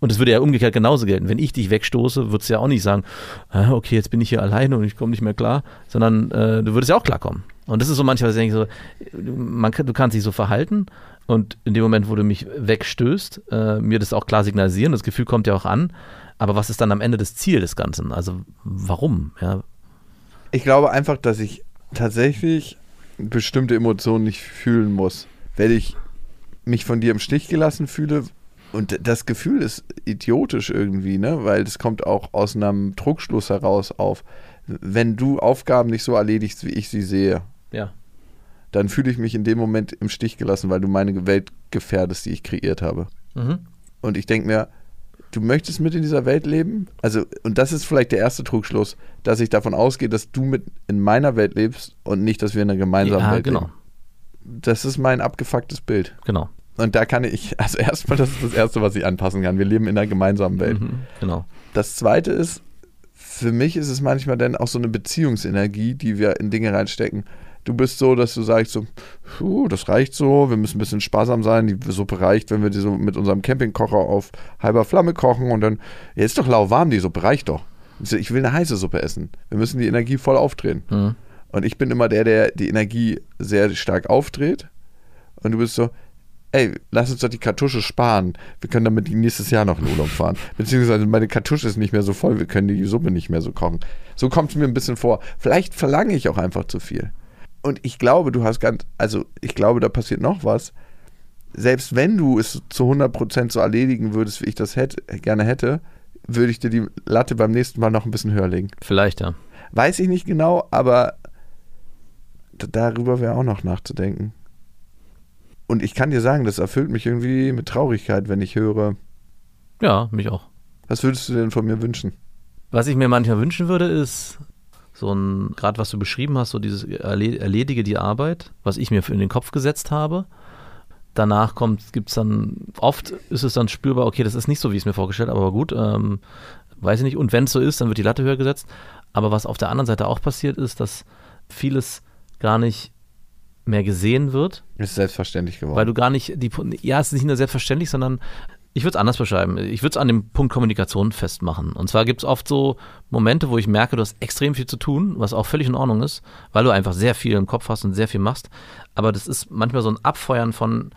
und es würde ja umgekehrt genauso gelten. Wenn ich dich wegstoße, würdest du ja auch nicht sagen, okay, jetzt bin ich hier alleine und ich komme nicht mehr klar, sondern äh, du würdest ja auch klarkommen. Und das ist so manchmal, denke ich so, man, du kannst dich so verhalten und in dem Moment, wo du mich wegstößt, äh, mir das auch klar signalisieren, das Gefühl kommt ja auch an, aber was ist dann am Ende das Ziel des Ganzen? Also warum? Ja. Ich glaube einfach, dass ich tatsächlich bestimmte Emotionen nicht fühlen muss. Wenn ich mich von dir im Stich gelassen fühle, und das Gefühl ist idiotisch irgendwie, ne? Weil das kommt auch aus einem Druckschluss heraus auf. Wenn du Aufgaben nicht so erledigst, wie ich sie sehe, ja. dann fühle ich mich in dem Moment im Stich gelassen, weil du meine Welt gefährdest, die ich kreiert habe. Mhm. Und ich denke mir, du möchtest mit in dieser Welt leben? Also, und das ist vielleicht der erste Trugschluss, dass ich davon ausgehe, dass du mit in meiner Welt lebst und nicht, dass wir in einer gemeinsamen ja, Welt genau. leben. Das ist mein abgefucktes Bild. Genau. Und da kann ich, also erstmal, das ist das Erste, was ich anpassen kann. Wir leben in einer gemeinsamen Welt. Mhm, genau. Das Zweite ist, für mich ist es manchmal dann auch so eine Beziehungsenergie, die wir in Dinge reinstecken du bist so, dass du sagst so, puh, das reicht so, wir müssen ein bisschen sparsam sein, die Suppe reicht, wenn wir die so mit unserem Campingkocher auf halber Flamme kochen und dann, ja, ist doch lauwarm, die Suppe reicht doch. Ich will eine heiße Suppe essen. Wir müssen die Energie voll aufdrehen. Mhm. Und ich bin immer der, der die Energie sehr stark aufdreht. Und du bist so, ey, lass uns doch die Kartusche sparen. Wir können damit nächstes Jahr noch in Urlaub fahren. *laughs* Beziehungsweise meine Kartusche ist nicht mehr so voll, wir können die Suppe nicht mehr so kochen. So kommt es mir ein bisschen vor. Vielleicht verlange ich auch einfach zu viel. Und ich glaube, du hast ganz, also ich glaube, da passiert noch was. Selbst wenn du es zu 100% so erledigen würdest, wie ich das hätte, gerne hätte, würde ich dir die Latte beim nächsten Mal noch ein bisschen höher legen. Vielleicht, ja. Weiß ich nicht genau, aber darüber wäre auch noch nachzudenken. Und ich kann dir sagen, das erfüllt mich irgendwie mit Traurigkeit, wenn ich höre. Ja, mich auch. Was würdest du denn von mir wünschen? Was ich mir manchmal wünschen würde, ist, so ein, gerade was du beschrieben hast, so dieses erledige die Arbeit, was ich mir in den Kopf gesetzt habe. Danach kommt, gibt es dann, oft ist es dann spürbar, okay, das ist nicht so, wie ich es mir vorgestellt habe, aber gut, ähm, weiß ich nicht. Und wenn es so ist, dann wird die Latte höher gesetzt. Aber was auf der anderen Seite auch passiert ist, dass vieles gar nicht mehr gesehen wird. Ist selbstverständlich geworden. Weil du gar nicht, die, ja, es ist nicht nur selbstverständlich, sondern ich würde es anders beschreiben. Ich würde es an dem Punkt Kommunikation festmachen. Und zwar gibt es oft so Momente, wo ich merke, du hast extrem viel zu tun, was auch völlig in Ordnung ist, weil du einfach sehr viel im Kopf hast und sehr viel machst. Aber das ist manchmal so ein Abfeuern von,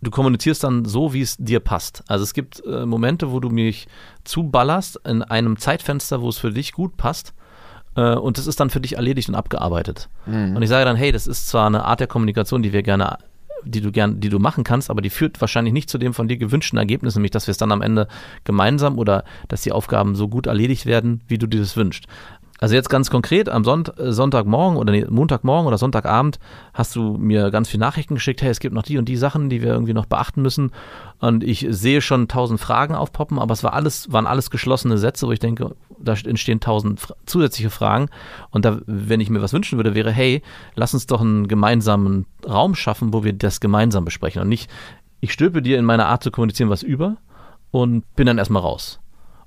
du kommunizierst dann so, wie es dir passt. Also es gibt äh, Momente, wo du mich zuballerst in einem Zeitfenster, wo es für dich gut passt. Äh, und das ist dann für dich erledigt und abgearbeitet. Mhm. Und ich sage dann, hey, das ist zwar eine Art der Kommunikation, die wir gerne die du gern, die du machen kannst, aber die führt wahrscheinlich nicht zu dem von dir gewünschten Ergebnis, nämlich dass wir es dann am Ende gemeinsam oder dass die Aufgaben so gut erledigt werden, wie du dir das wünschst. Also jetzt ganz konkret, am äh, Sonntagmorgen oder nee, Montagmorgen oder Sonntagabend hast du mir ganz viele Nachrichten geschickt, hey, es gibt noch die und die Sachen, die wir irgendwie noch beachten müssen. Und ich sehe schon tausend Fragen aufpoppen, aber es war alles, waren alles geschlossene Sätze, wo ich denke, da entstehen tausend zusätzliche Fragen. Und da, wenn ich mir was wünschen würde, wäre, hey, lass uns doch einen gemeinsamen Raum schaffen, wo wir das gemeinsam besprechen. Und nicht, ich stülpe dir in meiner Art zu kommunizieren was über und bin dann erstmal raus.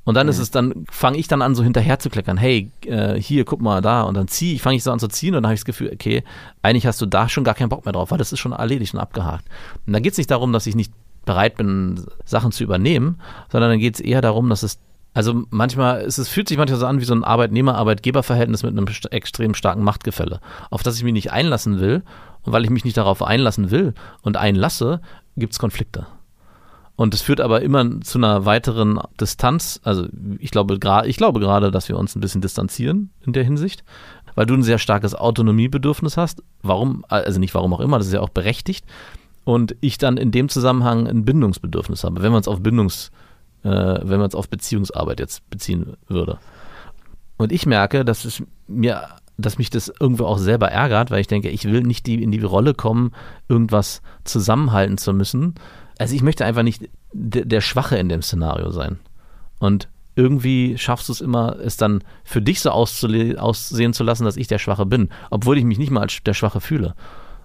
Und dann mhm. ist es, dann fange ich dann an, so hinterher zu kleckern. Hey, äh, hier, guck mal da. Und dann ziehe ich, fange ich so an zu ziehen und dann habe ich das Gefühl, okay, eigentlich hast du da schon gar keinen Bock mehr drauf, weil das ist schon erledigt und abgehakt. Und dann geht es nicht darum, dass ich nicht bereit bin, Sachen zu übernehmen, sondern dann geht es eher darum, dass es also manchmal, es, es fühlt sich manchmal so an wie so ein Arbeitnehmer-Arbeitgeber-Verhältnis mit einem extrem starken Machtgefälle, auf das ich mich nicht einlassen will. Und weil ich mich nicht darauf einlassen will und einlasse, gibt es Konflikte. Und es führt aber immer zu einer weiteren Distanz. Also ich glaube, ich glaube gerade, dass wir uns ein bisschen distanzieren in der Hinsicht, weil du ein sehr starkes Autonomiebedürfnis hast. Warum, also nicht warum auch immer, das ist ja auch berechtigt. Und ich dann in dem Zusammenhang ein Bindungsbedürfnis habe, wenn man es auf Bindungs- äh, wenn man es auf Beziehungsarbeit jetzt beziehen würde. Und ich merke, dass es mir, dass mich das irgendwo auch selber ärgert, weil ich denke, ich will nicht die, in die Rolle kommen, irgendwas zusammenhalten zu müssen. Also ich möchte einfach nicht der, Schwache in dem Szenario sein. Und irgendwie schaffst du es immer, es dann für dich so aussehen zu lassen, dass ich der Schwache bin, obwohl ich mich nicht mal als der Schwache fühle.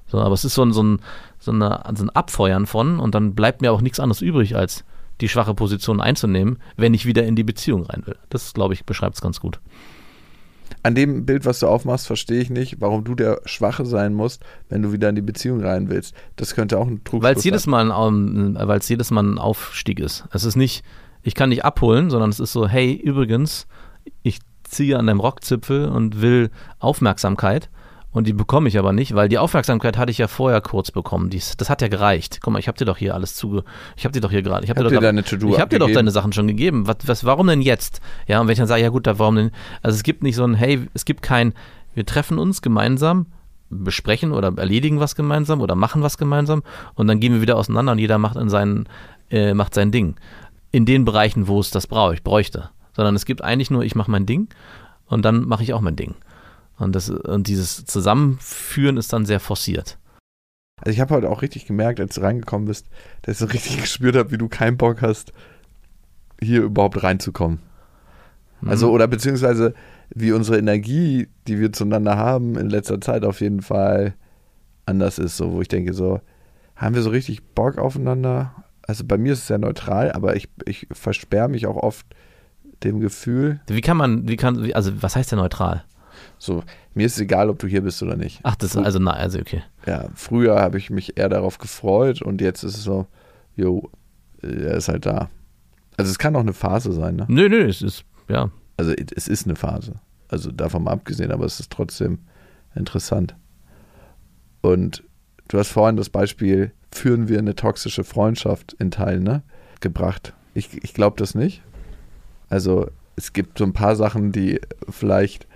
So, aber es ist so ein, so, ein, so, eine, so ein Abfeuern von und dann bleibt mir auch nichts anderes übrig, als die schwache Position einzunehmen, wenn ich wieder in die Beziehung rein will. Das, glaube ich, beschreibt es ganz gut. An dem Bild, was du aufmachst, verstehe ich nicht, warum du der Schwache sein musst, wenn du wieder in die Beziehung rein willst. Das könnte auch ein Trugschluss Weil es jedes Mal ein, weil es jedes Mal ein Aufstieg ist. Es ist nicht, ich kann dich abholen, sondern es ist so, hey, übrigens, ich ziehe an deinem Rockzipfel und will Aufmerksamkeit und die bekomme ich aber nicht, weil die Aufmerksamkeit hatte ich ja vorher kurz bekommen. Dies, das hat ja gereicht. Guck mal, ich habe dir doch hier alles zuge. Ich habe dir doch hier gerade. Ich habe dir, dir, deine Ich habe dir doch deine Sachen schon gegeben. Was, was, warum denn jetzt? Ja, und wenn ich dann sage, ja gut, da warum denn? Also es gibt nicht so ein, hey, es gibt kein, wir treffen uns gemeinsam, besprechen oder erledigen was gemeinsam oder machen was gemeinsam und dann gehen wir wieder auseinander und jeder macht in seinen, äh, macht sein Ding. In den Bereichen, wo es das brauche, ich bräuchte. Sondern es gibt eigentlich nur, ich mache mein Ding und dann mache ich auch mein Ding. Und, das, und dieses Zusammenführen ist dann sehr forciert. Also ich habe heute auch richtig gemerkt, als du reingekommen bist, dass ich so richtig *laughs* gespürt habe, wie du keinen Bock hast, hier überhaupt reinzukommen. Mhm. Also, oder beziehungsweise wie unsere Energie, die wir zueinander haben, in letzter Zeit auf jeden Fall anders ist. So, wo ich denke, so, haben wir so richtig Bock aufeinander? Also bei mir ist es sehr neutral, aber ich, ich versperre mich auch oft dem Gefühl. Wie kann man, wie kann, also was heißt denn neutral? So, mir ist es egal, ob du hier bist oder nicht. Ach, das ist also, na, also okay. Ja, früher habe ich mich eher darauf gefreut und jetzt ist es so, jo, er ist halt da. Also es kann auch eine Phase sein, ne? Nö, nö, es ist, ja. Also es ist eine Phase. Also davon mal abgesehen, aber es ist trotzdem interessant. Und du hast vorhin das Beispiel, führen wir eine toxische Freundschaft in Teilen, ne? Gebracht. Ich, ich glaube das nicht. Also es gibt so ein paar Sachen, die vielleicht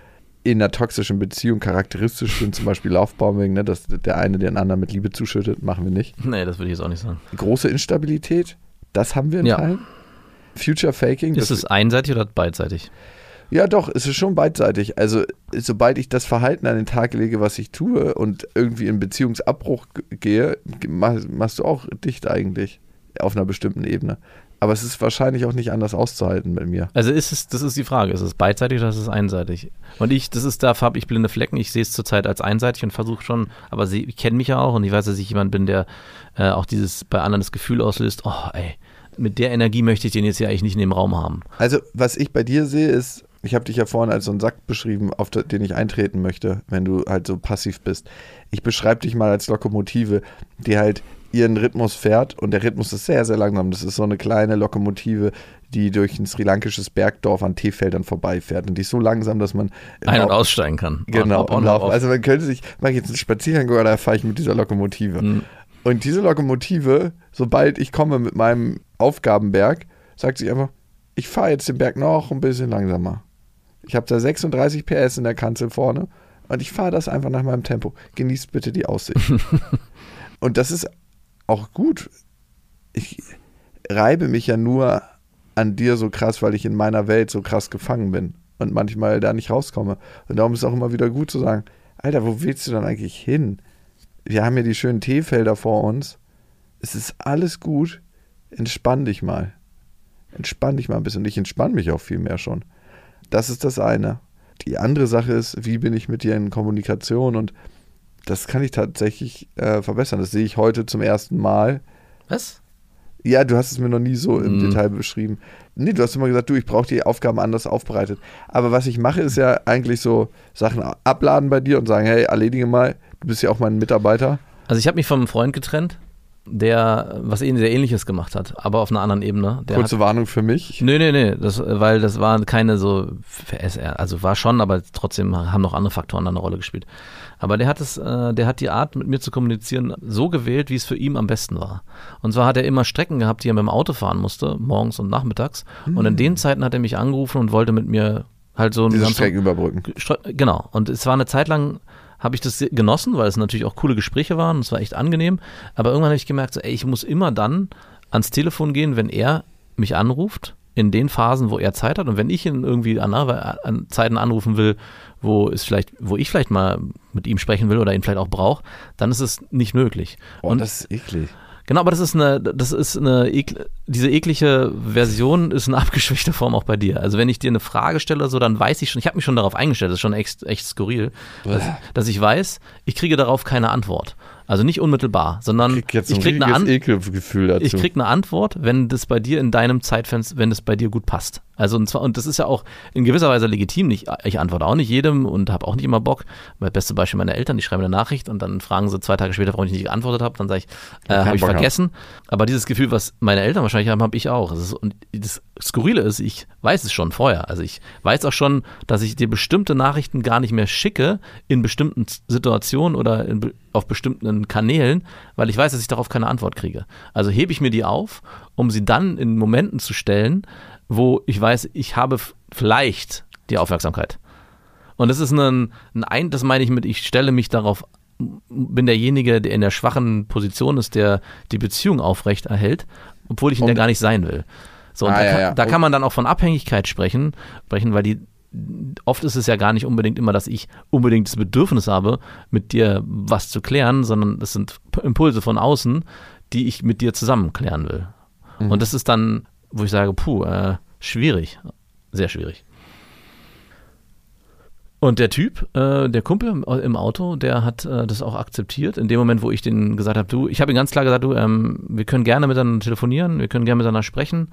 in einer toxischen Beziehung charakteristisch sind, zum Beispiel Laufbombing, ne, dass der eine den anderen mit Liebe zuschüttet, machen wir nicht. Nee, das würde ich jetzt auch nicht sagen. Große Instabilität, das haben wir in ja. Teilen. Future Faking. Ist es einseitig oder beidseitig? Ja, doch, es ist schon beidseitig. Also, sobald ich das Verhalten an den Tag lege, was ich tue und irgendwie in Beziehungsabbruch gehe, machst du auch dicht eigentlich auf einer bestimmten Ebene. Aber es ist wahrscheinlich auch nicht anders auszuhalten bei mir. Also ist es, das ist die Frage, ist es beidseitig oder ist es einseitig? Und ich, das ist, da habe ich blinde Flecken, ich sehe es zurzeit als einseitig und versuche schon, aber sie, ich kenne mich ja auch und ich weiß, dass ich jemand bin, der äh, auch dieses bei anderen das Gefühl auslöst, oh ey, mit der Energie möchte ich den jetzt ja eigentlich nicht in dem Raum haben. Also was ich bei dir sehe ist, ich habe dich ja vorhin als so einen Sack beschrieben, auf den ich eintreten möchte, wenn du halt so passiv bist. Ich beschreibe dich mal als Lokomotive, die halt ihren Rhythmus fährt und der Rhythmus ist sehr, sehr langsam. Das ist so eine kleine Lokomotive, die durch ein sri-lankisches Bergdorf an Teefeldern vorbeifährt und die ist so langsam, dass man ein- und aussteigen kann. Genau, on, on, on, also man könnte sich, mache ich jetzt einen Spaziergang oder fahre ich mit dieser Lokomotive. Mhm. Und diese Lokomotive, sobald ich komme mit meinem Aufgabenberg, sagt sich einfach, ich fahre jetzt den Berg noch ein bisschen langsamer. Ich habe da 36 PS in der Kanzel vorne und ich fahre das einfach nach meinem Tempo. Genießt bitte die Aussicht. *laughs* und das ist auch gut. Ich reibe mich ja nur an dir so krass, weil ich in meiner Welt so krass gefangen bin und manchmal da nicht rauskomme. Und darum ist es auch immer wieder gut zu sagen, Alter, wo willst du dann eigentlich hin? Wir haben ja die schönen Teefelder vor uns. Es ist alles gut. Entspann dich mal. Entspann dich mal ein bisschen. Und ich entspann mich auch viel mehr schon. Das ist das eine. Die andere Sache ist, wie bin ich mit dir in Kommunikation und das kann ich tatsächlich äh, verbessern. Das sehe ich heute zum ersten Mal. Was? Ja, du hast es mir noch nie so im mhm. Detail beschrieben. Nee, du hast immer gesagt, du, ich brauche die Aufgaben anders aufbereitet. Aber was ich mache, ist ja eigentlich so Sachen abladen bei dir und sagen, hey, erledige mal, du bist ja auch mein Mitarbeiter. Also ich habe mich vom Freund getrennt, der was sehr ähnliches gemacht hat, aber auf einer anderen Ebene. Der Kurze hat, Warnung für mich. Nee, nee, nee, das, weil das war keine so, also war schon, aber trotzdem haben noch andere Faktoren eine Rolle gespielt. Aber der hat es, äh, der hat die Art, mit mir zu kommunizieren, so gewählt, wie es für ihn am besten war. Und zwar hat er immer Strecken gehabt, die er mit dem Auto fahren musste, morgens und nachmittags. Mhm. Und in den Zeiten hat er mich angerufen und wollte mit mir halt so Diese Strecken überbrücken. Genau. Und es war eine Zeit lang, habe ich das genossen, weil es natürlich auch coole Gespräche waren. Es war echt angenehm. Aber irgendwann habe ich gemerkt, so, ey, ich muss immer dann ans Telefon gehen, wenn er mich anruft in den Phasen, wo er Zeit hat. Und wenn ich ihn irgendwie an, an Zeiten anrufen will, wo es vielleicht, wo ich vielleicht mal mit ihm sprechen will oder ihn vielleicht auch brauche, dann ist es nicht möglich. Oh, und das ist eklig. Genau, aber das ist eine, das ist eine, diese eklige Version ist eine abgeschwächte Form auch bei dir. Also wenn ich dir eine Frage stelle, so, dann weiß ich schon, ich habe mich schon darauf eingestellt, das ist schon echt, echt skurril, dass, dass, ich weiß, ich kriege darauf keine Antwort. Also nicht unmittelbar, sondern ich krieg, ich krieg eine An dazu. Ich krieg eine Antwort, wenn das bei dir in deinem Zeitfenster, wenn das bei dir gut passt. Also und zwar und das ist ja auch in gewisser Weise legitim. Ich, ich antworte auch nicht jedem und habe auch nicht immer Bock. Mein beste Beispiel meine Eltern, die schreiben eine Nachricht und dann fragen sie zwei Tage später, warum ich nicht geantwortet habe. Dann sage ich, äh, habe ich vergessen. Hab. Aber dieses Gefühl, was meine Eltern wahrscheinlich haben, habe ich auch. Das ist, und das Skurrile ist, ich weiß es schon vorher. Also ich weiß auch schon, dass ich dir bestimmte Nachrichten gar nicht mehr schicke in bestimmten Situationen oder in, auf bestimmten Kanälen, weil ich weiß, dass ich darauf keine Antwort kriege. Also hebe ich mir die auf, um sie dann in Momenten zu stellen, wo ich weiß, ich habe vielleicht die Aufmerksamkeit. Und das ist ein, ein, das meine ich mit, ich stelle mich darauf, bin derjenige, der in der schwachen Position ist, der die Beziehung aufrecht erhält, obwohl ich in der gar nicht sein will. So, und ah, da, kann, ja, ja. da kann man dann auch von Abhängigkeit sprechen, sprechen, weil die oft ist es ja gar nicht unbedingt immer, dass ich unbedingt das Bedürfnis habe, mit dir was zu klären, sondern es sind Impulse von außen, die ich mit dir zusammen klären will. Mhm. Und das ist dann wo ich sage, puh, äh, schwierig, sehr schwierig. Und der Typ, äh, der Kumpel im Auto, der hat äh, das auch akzeptiert. In dem Moment, wo ich den gesagt habe, du, ich habe ihm ganz klar gesagt, du, ähm, wir können gerne miteinander telefonieren, wir können gerne miteinander sprechen.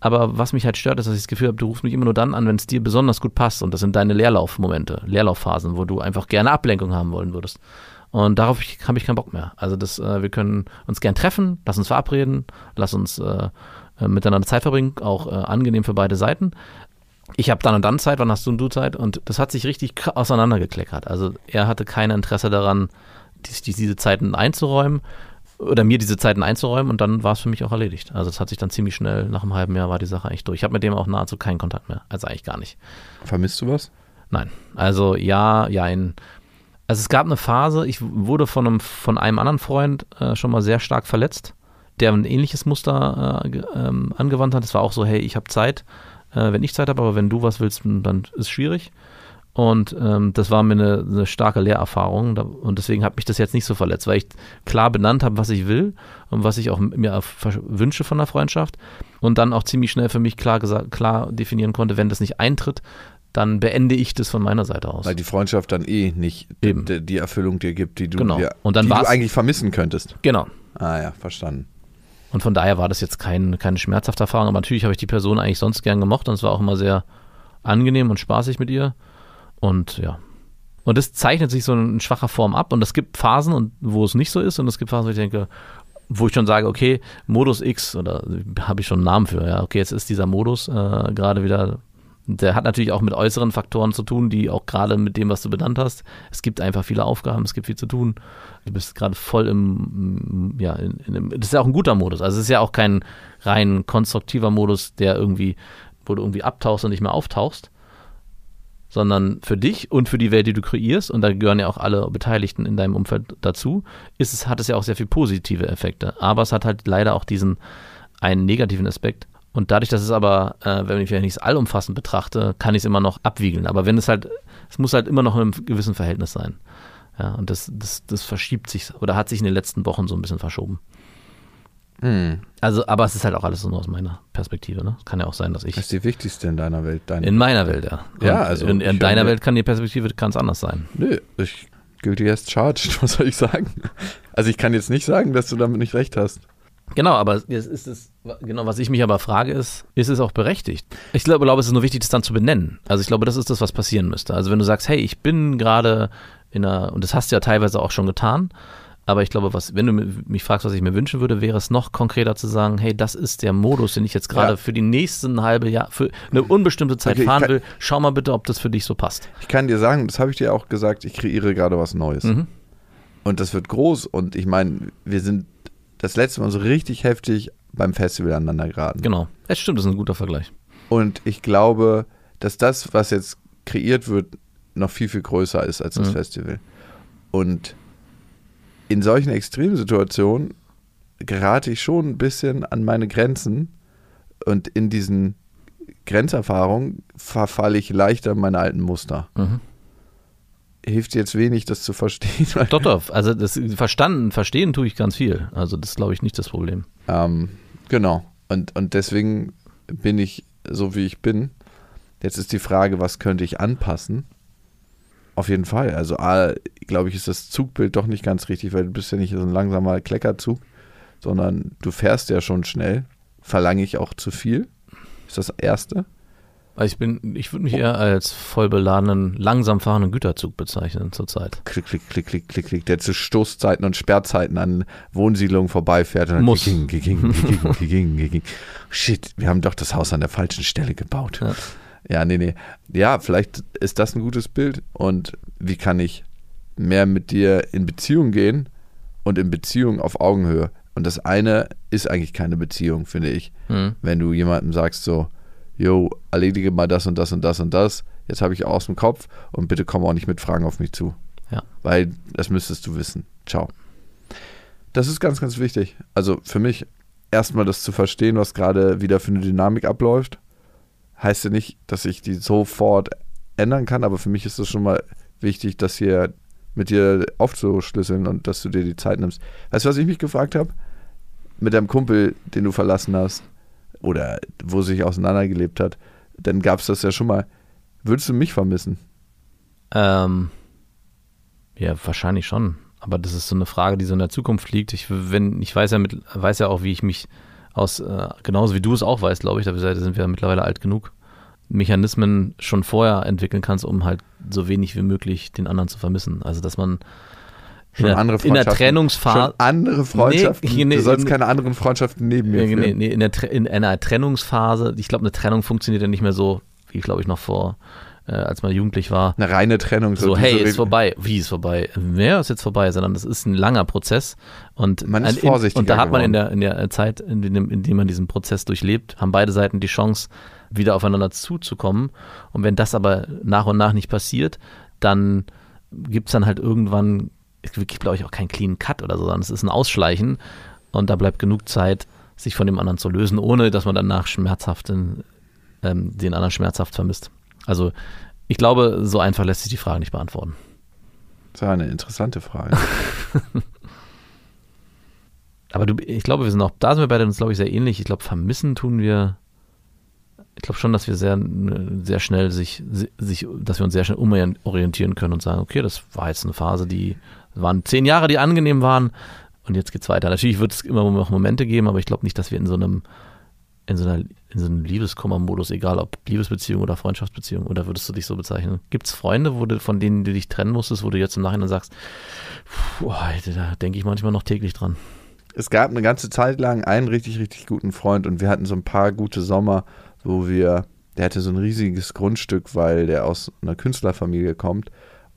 Aber was mich halt stört, ist, dass ich das Gefühl habe, du rufst mich immer nur dann an, wenn es dir besonders gut passt. Und das sind deine Leerlaufmomente, Leerlaufphasen, wo du einfach gerne Ablenkung haben wollen würdest. Und darauf habe ich keinen Bock mehr. Also das, äh, wir können uns gern treffen, lass uns verabreden, lass uns äh, miteinander Zeit verbringen, auch äh, angenehm für beide Seiten. Ich habe dann und dann Zeit, wann hast du und du Zeit? Und das hat sich richtig auseinandergekleckert. Also er hatte kein Interesse daran, die, diese Zeiten einzuräumen oder mir diese Zeiten einzuräumen und dann war es für mich auch erledigt. Also es hat sich dann ziemlich schnell, nach einem halben Jahr war die Sache eigentlich durch. Ich habe mit dem auch nahezu keinen Kontakt mehr. Also eigentlich gar nicht. Vermisst du was? Nein. Also ja, ja, ein. Also es gab eine Phase, ich wurde von einem, von einem anderen Freund äh, schon mal sehr stark verletzt der ein ähnliches Muster äh, ähm, angewandt hat. Es war auch so, hey, ich habe Zeit, äh, wenn ich Zeit habe, aber wenn du was willst, dann ist es schwierig. Und ähm, das war mir eine, eine starke Lehrerfahrung und deswegen hat mich das jetzt nicht so verletzt, weil ich klar benannt habe, was ich will und was ich auch mir wünsche von der Freundschaft und dann auch ziemlich schnell für mich klar, klar definieren konnte, wenn das nicht eintritt, dann beende ich das von meiner Seite aus. Weil die Freundschaft dann eh nicht die, die Erfüllung dir gibt, die du, genau. dir, und dann die du eigentlich vermissen könntest. Genau. Ah ja, verstanden. Und von daher war das jetzt kein, keine schmerzhafte Erfahrung. Aber natürlich habe ich die Person eigentlich sonst gern gemocht und es war auch immer sehr angenehm und spaßig mit ihr. Und ja. Und das zeichnet sich so in schwacher Form ab. Und es gibt Phasen, wo es nicht so ist. Und es gibt Phasen, wo ich denke, wo ich schon sage, okay, Modus X, oder habe ich schon einen Namen für, ja, okay, jetzt ist dieser Modus äh, gerade wieder der hat natürlich auch mit äußeren Faktoren zu tun, die auch gerade mit dem, was du benannt hast. Es gibt einfach viele Aufgaben, es gibt viel zu tun. Du bist gerade voll im, ja, in, in, das ist ja auch ein guter Modus. Also es ist ja auch kein rein konstruktiver Modus, der irgendwie, wo du irgendwie abtauchst und nicht mehr auftauchst, sondern für dich und für die Welt, die du kreierst, und da gehören ja auch alle Beteiligten in deinem Umfeld dazu, ist es, hat es ja auch sehr viel positive Effekte. Aber es hat halt leider auch diesen einen negativen Aspekt, und dadurch, dass es aber, äh, wenn ich es allumfassend betrachte, kann ich es immer noch abwiegeln. Aber wenn es halt, es muss halt immer noch in einem gewissen Verhältnis sein. Ja, und das, das, das verschiebt sich oder hat sich in den letzten Wochen so ein bisschen verschoben. Hm. Also, aber es ist halt auch alles nur aus meiner Perspektive. Ne? Kann ja auch sein, dass ich. Das ist die wichtigste in deiner Welt. Deine in meiner Welt, ja. Und ja, also. In, in deiner Welt kann die Perspektive ganz anders sein. Nö, ich gilt as charged, *laughs* was soll ich sagen? Also, ich kann jetzt nicht sagen, dass du damit nicht recht hast. Genau, aber jetzt ist es, genau, was ich mich aber frage, ist, ist es auch berechtigt? Ich glaube, glaube, es ist nur wichtig, das dann zu benennen. Also ich glaube, das ist das, was passieren müsste. Also wenn du sagst, hey, ich bin gerade in einer, und das hast du ja teilweise auch schon getan, aber ich glaube, was, wenn du mich fragst, was ich mir wünschen würde, wäre es noch konkreter zu sagen, hey, das ist der Modus, den ich jetzt gerade ja. für die nächsten halbe Jahr, für eine unbestimmte Zeit okay, fahren kann, will. Schau mal bitte, ob das für dich so passt. Ich kann dir sagen, das habe ich dir auch gesagt, ich kreiere gerade was Neues. Mhm. Und das wird groß und ich meine, wir sind das letzte Mal so richtig heftig beim Festival aneinander geraten. Genau. Es stimmt, das ist ein guter Vergleich. Und ich glaube, dass das, was jetzt kreiert wird, noch viel, viel größer ist als das mhm. Festival. Und in solchen Extremsituationen gerate ich schon ein bisschen an meine Grenzen und in diesen Grenzerfahrungen verfalle ich leichter in meine alten Muster. Mhm. Hilft jetzt wenig, das zu verstehen. Doch, doch. Also das verstanden, verstehen tue ich ganz viel. Also das ist, glaube ich, nicht das Problem. Ähm, genau. Und, und deswegen bin ich so, wie ich bin. Jetzt ist die Frage, was könnte ich anpassen? Auf jeden Fall. Also, glaube ich, ist das Zugbild doch nicht ganz richtig, weil du bist ja nicht so ein langsamer Kleckerzug, sondern du fährst ja schon schnell. Verlange ich auch zu viel? Ist das Erste. Also ich bin, ich würde mich eher als voll beladenen, langsam fahrenden Güterzug bezeichnen zurzeit. Klick, klick, klick, klick, klick, klick, der zu Stoßzeiten und Sperrzeiten an Wohnsiedlungen vorbeifährt und Muss. Ging, ging, ging, ging, Shit, wir haben doch das Haus an der falschen Stelle gebaut. Ja. Ja, nee, nee. Ja, vielleicht ist das ein gutes Bild. Und wie kann ich mehr mit dir in Beziehung gehen und in Beziehung auf Augenhöhe? Und das eine ist eigentlich keine Beziehung, finde ich. Mhm. Wenn du jemandem sagst so, yo, erledige mal das und das und das und das, jetzt habe ich aus dem Kopf und bitte komm auch nicht mit Fragen auf mich zu. Ja. Weil das müsstest du wissen. Ciao. Das ist ganz, ganz wichtig. Also für mich erstmal das zu verstehen, was gerade wieder für eine Dynamik abläuft heißt ja nicht, dass ich die sofort ändern kann, aber für mich ist es schon mal wichtig, das hier mit dir aufzuschlüsseln und dass du dir die Zeit nimmst. Weißt du, was ich mich gefragt habe? Mit deinem Kumpel, den du verlassen hast oder wo sich auseinandergelebt hat, dann gab es das ja schon mal. Würdest du mich vermissen? Ähm, ja, wahrscheinlich schon. Aber das ist so eine Frage, die so in der Zukunft liegt. Ich, wenn, ich weiß ja, mit, weiß ja auch, wie ich mich aus, äh, genauso wie du es auch weißt, glaube ich, da sind wir mittlerweile alt genug, Mechanismen schon vorher entwickeln kannst, um halt so wenig wie möglich den anderen zu vermissen. Also dass man Schon in, der, andere in der Trennungsphase. Schon andere Freundschaften. Nee, nee, du sollst keine anderen Freundschaften neben mir nee, nee, in, der, in einer Trennungsphase, ich glaube, eine Trennung funktioniert ja nicht mehr so, wie glaube ich noch vor äh, als man jugendlich war. Eine reine Trennung. So, so hey, ist vorbei. Wie ist vorbei? Wer ist jetzt vorbei? Sondern das ist ein langer Prozess. Und man ist vorsichtig. Und da hat man in der, in der Zeit, in dem, in dem man diesen Prozess durchlebt, haben beide Seiten die Chance, wieder aufeinander zuzukommen. Und wenn das aber nach und nach nicht passiert, dann gibt es dann halt irgendwann, es gibt glaube ich auch keinen clean Cut oder so, sondern es ist ein Ausschleichen und da bleibt genug Zeit, sich von dem anderen zu lösen, ohne dass man danach schmerzhaft in, ähm, den anderen schmerzhaft vermisst. Also ich glaube, so einfach lässt sich die Frage nicht beantworten. Das ist eine interessante Frage. *laughs* Aber du, ich glaube, wir sind auch, da sind wir beide uns, glaube ich, sehr ähnlich. Ich glaube, vermissen tun wir, ich glaube schon, dass wir sehr, sehr schnell sich, sich, dass wir uns sehr schnell umorientieren können und sagen, okay, das war jetzt eine Phase, die waren zehn Jahre, die angenehm waren und jetzt geht's weiter. Natürlich wird es immer noch Momente geben, aber ich glaube nicht, dass wir in so einem, in so einer in so einem Liebeskummer-Modus, egal ob Liebesbeziehung oder Freundschaftsbeziehung, oder würdest du dich so bezeichnen? Gibt es Freunde, wo du, von denen du dich trennen musstest, wo du jetzt im Nachhinein sagst, puh, da denke ich manchmal noch täglich dran? Es gab eine ganze Zeit lang einen richtig, richtig guten Freund und wir hatten so ein paar gute Sommer, wo wir, der hatte so ein riesiges Grundstück, weil der aus einer Künstlerfamilie kommt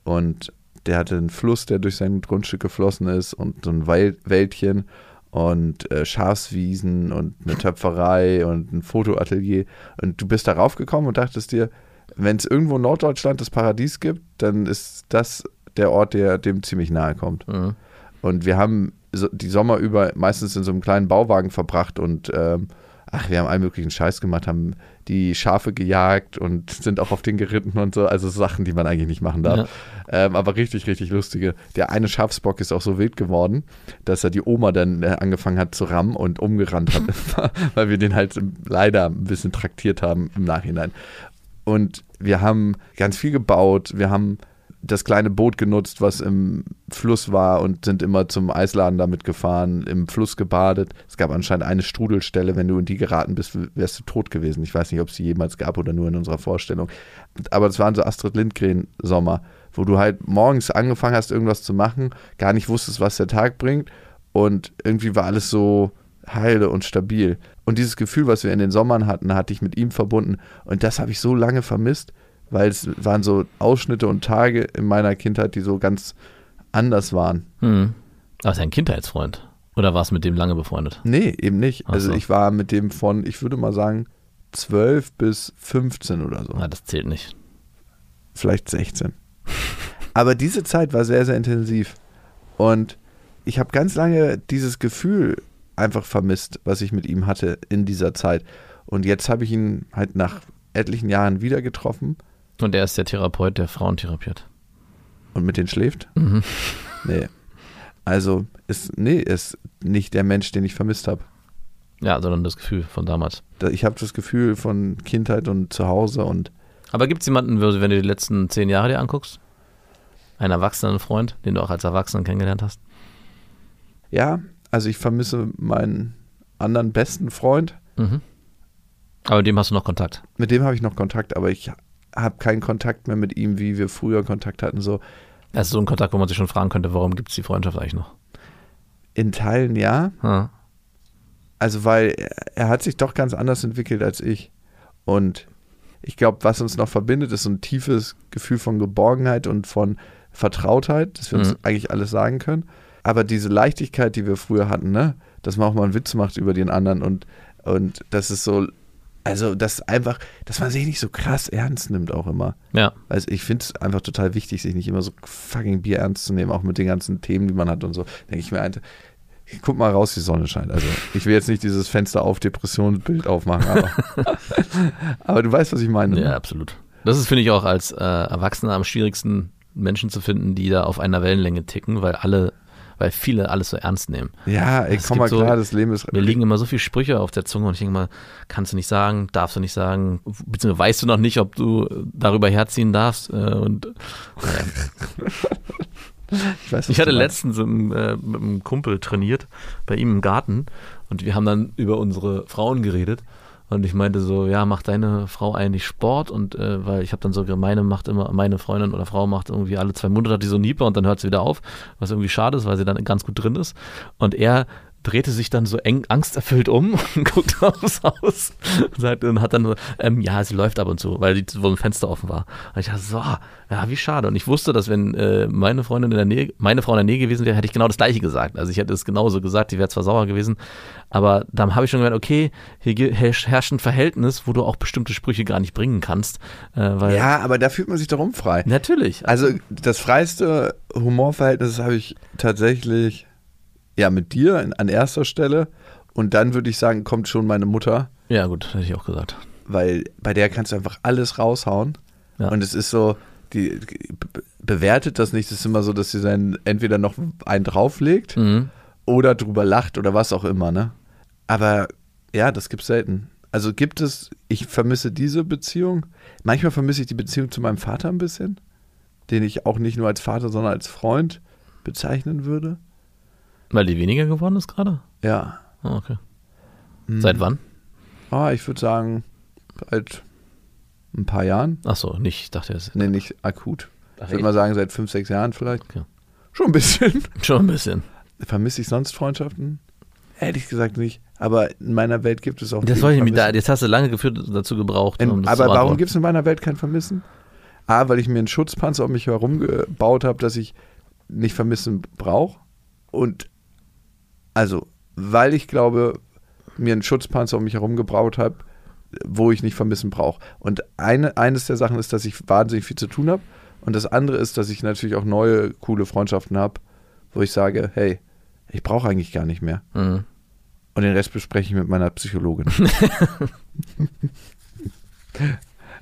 und der hatte einen Fluss, der durch sein Grundstück geflossen ist und so ein Wäldchen und äh, Schafswiesen und eine Töpferei und ein Fotoatelier. Und du bist darauf gekommen und dachtest dir, wenn es irgendwo in Norddeutschland das Paradies gibt, dann ist das der Ort, der dem ziemlich nahe kommt. Mhm. Und wir haben so, die Sommer über meistens in so einem kleinen Bauwagen verbracht und ähm, ach, wir haben allen möglichen Scheiß gemacht, haben die Schafe gejagt und sind auch auf den geritten und so. Also Sachen, die man eigentlich nicht machen darf. Ja. Ähm, aber richtig, richtig lustige. Der eine Schafsbock ist auch so wild geworden, dass er die Oma dann äh, angefangen hat zu rammen und umgerannt hat, *laughs* *laughs* weil wir den halt leider ein bisschen traktiert haben im Nachhinein. Und wir haben ganz viel gebaut. Wir haben das kleine Boot genutzt, was im Fluss war und sind immer zum Eisladen damit gefahren, im Fluss gebadet. Es gab anscheinend eine Strudelstelle, wenn du in die geraten bist, wärst du tot gewesen. Ich weiß nicht, ob es sie jemals gab oder nur in unserer Vorstellung. Aber es waren so Astrid Lindgren-Sommer, wo du halt morgens angefangen hast, irgendwas zu machen, gar nicht wusstest, was der Tag bringt und irgendwie war alles so heile und stabil. Und dieses Gefühl, was wir in den Sommern hatten, hatte ich mit ihm verbunden und das habe ich so lange vermisst weil es waren so Ausschnitte und Tage in meiner Kindheit, die so ganz anders waren. Hm. Aber ist ein Kindheitsfreund? Oder war es mit dem lange befreundet? Nee, eben nicht. Ach also so. ich war mit dem von, ich würde mal sagen, 12 bis 15 oder so. Ah, das zählt nicht. Vielleicht 16. Aber diese Zeit war sehr, sehr intensiv. Und ich habe ganz lange dieses Gefühl einfach vermisst, was ich mit ihm hatte in dieser Zeit. Und jetzt habe ich ihn halt nach etlichen Jahren wieder getroffen und er ist der Therapeut, der Frauen therapiert. Und mit denen schläft? Mhm. Nee. Also ist, nee, ist nicht der Mensch, den ich vermisst habe. Ja, sondern das Gefühl von damals. Ich habe das Gefühl von Kindheit und Zuhause und. Aber gibt es jemanden, wenn du die letzten zehn Jahre dir anguckst? Einen erwachsenen Freund, den du auch als Erwachsenen kennengelernt hast? Ja, also ich vermisse meinen anderen besten Freund. Mhm. Aber mit dem hast du noch Kontakt? Mit dem habe ich noch Kontakt, aber ich habe keinen Kontakt mehr mit ihm, wie wir früher Kontakt hatten. So. Das ist so ein Kontakt, wo man sich schon fragen könnte, warum gibt es die Freundschaft eigentlich noch? In Teilen ja. Hm. Also, weil er, hat sich doch ganz anders entwickelt als ich. Und ich glaube, was uns noch verbindet, ist so ein tiefes Gefühl von Geborgenheit und von Vertrautheit, dass wir uns mhm. eigentlich alles sagen können. Aber diese Leichtigkeit, die wir früher hatten, ne, dass man auch mal einen Witz macht über den anderen und, und das ist so also, das einfach, dass man sich nicht so krass ernst nimmt auch immer. Ja. Also, ich finde es einfach total wichtig, sich nicht immer so fucking Bier ernst zu nehmen, auch mit den ganzen Themen, die man hat und so. Denke ich mir, einfach, guck mal raus, die Sonne scheint. Also, ich will jetzt nicht dieses Fenster auf Depressionsbild aufmachen, aber, *laughs* aber du weißt, was ich meine. Ja, absolut. Das ist, finde ich, auch als äh, Erwachsener am schwierigsten, Menschen zu finden, die da auf einer Wellenlänge ticken, weil alle weil viele alles so ernst nehmen. Ja, ey, komm mal so, klar, das Leben ist. Mir liegen immer so viele Sprüche auf der Zunge und ich denke mal, kannst du nicht sagen, darfst du nicht sagen, beziehungsweise weißt du noch nicht, ob du darüber herziehen darfst. Äh, und äh, *laughs* ich, weiß, ich hatte letztens im, äh, mit einem Kumpel trainiert, bei ihm im Garten und wir haben dann über unsere Frauen geredet. Und ich meinte so, ja, macht deine Frau eigentlich Sport? Und äh, weil ich habe dann so, meine macht immer, meine Freundin oder Frau macht irgendwie alle zwei Monate hat die so Nieper und dann hört sie wieder auf, was irgendwie schade ist, weil sie dann ganz gut drin ist. Und er drehte sich dann so eng angsterfüllt um *laughs* und guckte aufs Haus und, sagte, und hat dann so, ähm, ja, sie läuft ab und zu, weil die, wo ein Fenster offen war. Und ich dachte, so, ja, wie schade. Und ich wusste, dass wenn äh, meine Freundin in der Nähe, meine Frau in der Nähe gewesen wäre, hätte ich genau das Gleiche gesagt. Also ich hätte es genauso gesagt, die wäre zwar sauer gewesen, aber dann habe ich schon gemerkt, okay, hier herrscht ein Verhältnis, wo du auch bestimmte Sprüche gar nicht bringen kannst. Äh, ja, aber da fühlt man sich darum frei. Natürlich. Also das freiste Humorverhältnis habe ich tatsächlich ja, mit dir an erster Stelle. Und dann würde ich sagen, kommt schon meine Mutter. Ja, gut, hätte ich auch gesagt. Weil bei der kannst du einfach alles raushauen. Ja. Und es ist so, die, die bewertet das nicht. Es ist immer so, dass sie dann entweder noch einen drauflegt mhm. oder drüber lacht oder was auch immer, ne? Aber ja, das gibt es selten. Also gibt es, ich vermisse diese Beziehung. Manchmal vermisse ich die Beziehung zu meinem Vater ein bisschen, den ich auch nicht nur als Vater, sondern als Freund bezeichnen würde. Weil die weniger geworden ist gerade? Ja. Oh, okay. Hm. Seit wann? Ah, ich würde sagen, seit ein paar Jahren. Ach so, nicht, ich dachte jetzt. Nee, nicht akut. Ach, ich würde mal sagen, seit fünf, sechs Jahren vielleicht. Okay. Schon ein bisschen. *laughs* Schon ein bisschen. Vermisse ich sonst Freundschaften? Ehrlich gesagt nicht. Aber in meiner Welt gibt es auch. Das wollte ich mir da, jetzt hast du lange geführt, dazu gebraucht. In, um aber warum gibt es in meiner Welt kein Vermissen? A, weil ich mir einen Schutzpanzer um mich herum gebaut habe, dass ich nicht vermissen brauche. Und also, weil ich glaube, mir einen Schutzpanzer um mich herum gebraut habe, wo ich nicht vermissen brauche. Und eine, eines der Sachen ist, dass ich wahnsinnig viel zu tun habe. Und das andere ist, dass ich natürlich auch neue, coole Freundschaften habe, wo ich sage, hey, ich brauche eigentlich gar nicht mehr. Mhm. Und den Rest bespreche ich mit meiner Psychologin. *laughs*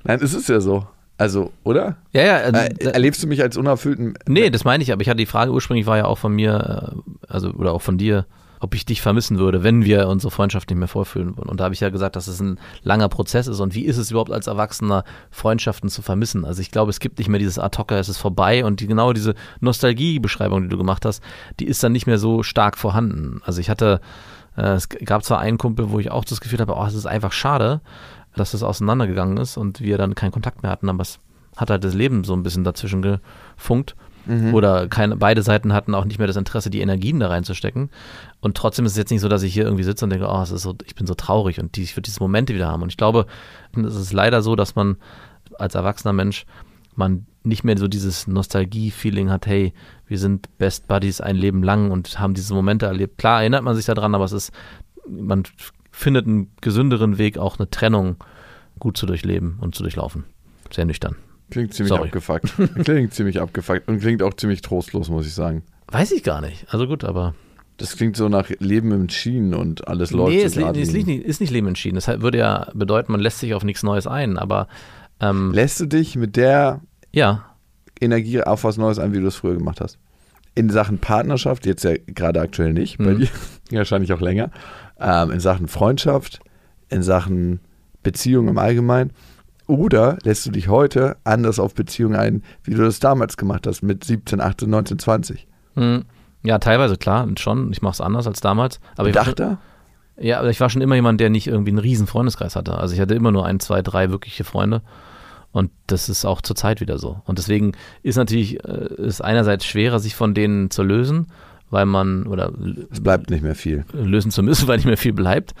Nein, es ist ja so. Also, oder? Ja, ja. Äh, erlebst du mich als unerfüllten. Nee, das meine ich, aber ich hatte die Frage ursprünglich war ja auch von mir, äh, also, oder auch von dir, ob ich dich vermissen würde, wenn wir unsere Freundschaft nicht mehr vorführen würden. Und da habe ich ja gesagt, dass es ein langer Prozess ist und wie ist es überhaupt als Erwachsener, Freundschaften zu vermissen. Also ich glaube, es gibt nicht mehr dieses ad hoc, es ist vorbei und die, genau diese Nostalgie-Beschreibung, die du gemacht hast, die ist dann nicht mehr so stark vorhanden. Also ich hatte, äh, es gab zwar einen Kumpel, wo ich auch das Gefühl habe, oh, es ist einfach schade, dass es auseinandergegangen ist und wir dann keinen Kontakt mehr hatten, aber es hat halt das Leben so ein bisschen dazwischen gefunkt. Mhm. Oder keine, beide Seiten hatten auch nicht mehr das Interesse, die Energien da reinzustecken. Und trotzdem ist es jetzt nicht so, dass ich hier irgendwie sitze und denke, oh, so, ich bin so traurig und die, ich würde diese Momente wieder haben. Und ich glaube, es ist leider so, dass man als erwachsener Mensch man nicht mehr so dieses Nostalgie-Feeling hat, hey, wir sind Best Buddies ein Leben lang und haben diese Momente erlebt. Klar erinnert man sich daran, aber es ist, man findet einen gesünderen Weg, auch eine Trennung gut zu durchleben und zu durchlaufen. Sehr nüchtern. Klingt ziemlich Sorry. abgefuckt. *laughs* klingt ziemlich abgefuckt und klingt auch ziemlich trostlos, muss ich sagen. Weiß ich gar nicht. Also gut, aber. Das klingt so nach Leben im Schienen und alles läuft. Nee, es li ist, nicht, ist nicht Leben im Schienen. Das würde ja bedeuten, man lässt sich auf nichts Neues ein, aber. Ähm, Lässt du dich mit der ja. Energie auf was Neues ein, wie du es früher gemacht hast? In Sachen Partnerschaft, jetzt ja gerade aktuell nicht, bei mhm. dir *laughs* wahrscheinlich auch länger. Ähm, in Sachen Freundschaft, in Sachen Beziehung im Allgemeinen. Oder lässt du dich heute anders auf Beziehungen ein, wie du das damals gemacht hast mit 17, 18, 19, 20? Hm. Ja, teilweise klar, schon. Ich mache es anders als damals. Aber Dachte? Ja, aber ich war schon immer jemand, der nicht irgendwie einen riesen Freundeskreis hatte. Also ich hatte immer nur ein, zwei, drei wirkliche Freunde. Und das ist auch zurzeit wieder so. Und deswegen ist natürlich äh, ist einerseits schwerer, sich von denen zu lösen, weil man oder es bleibt nicht mehr viel. Lösen zu müssen, *laughs* weil nicht mehr viel bleibt.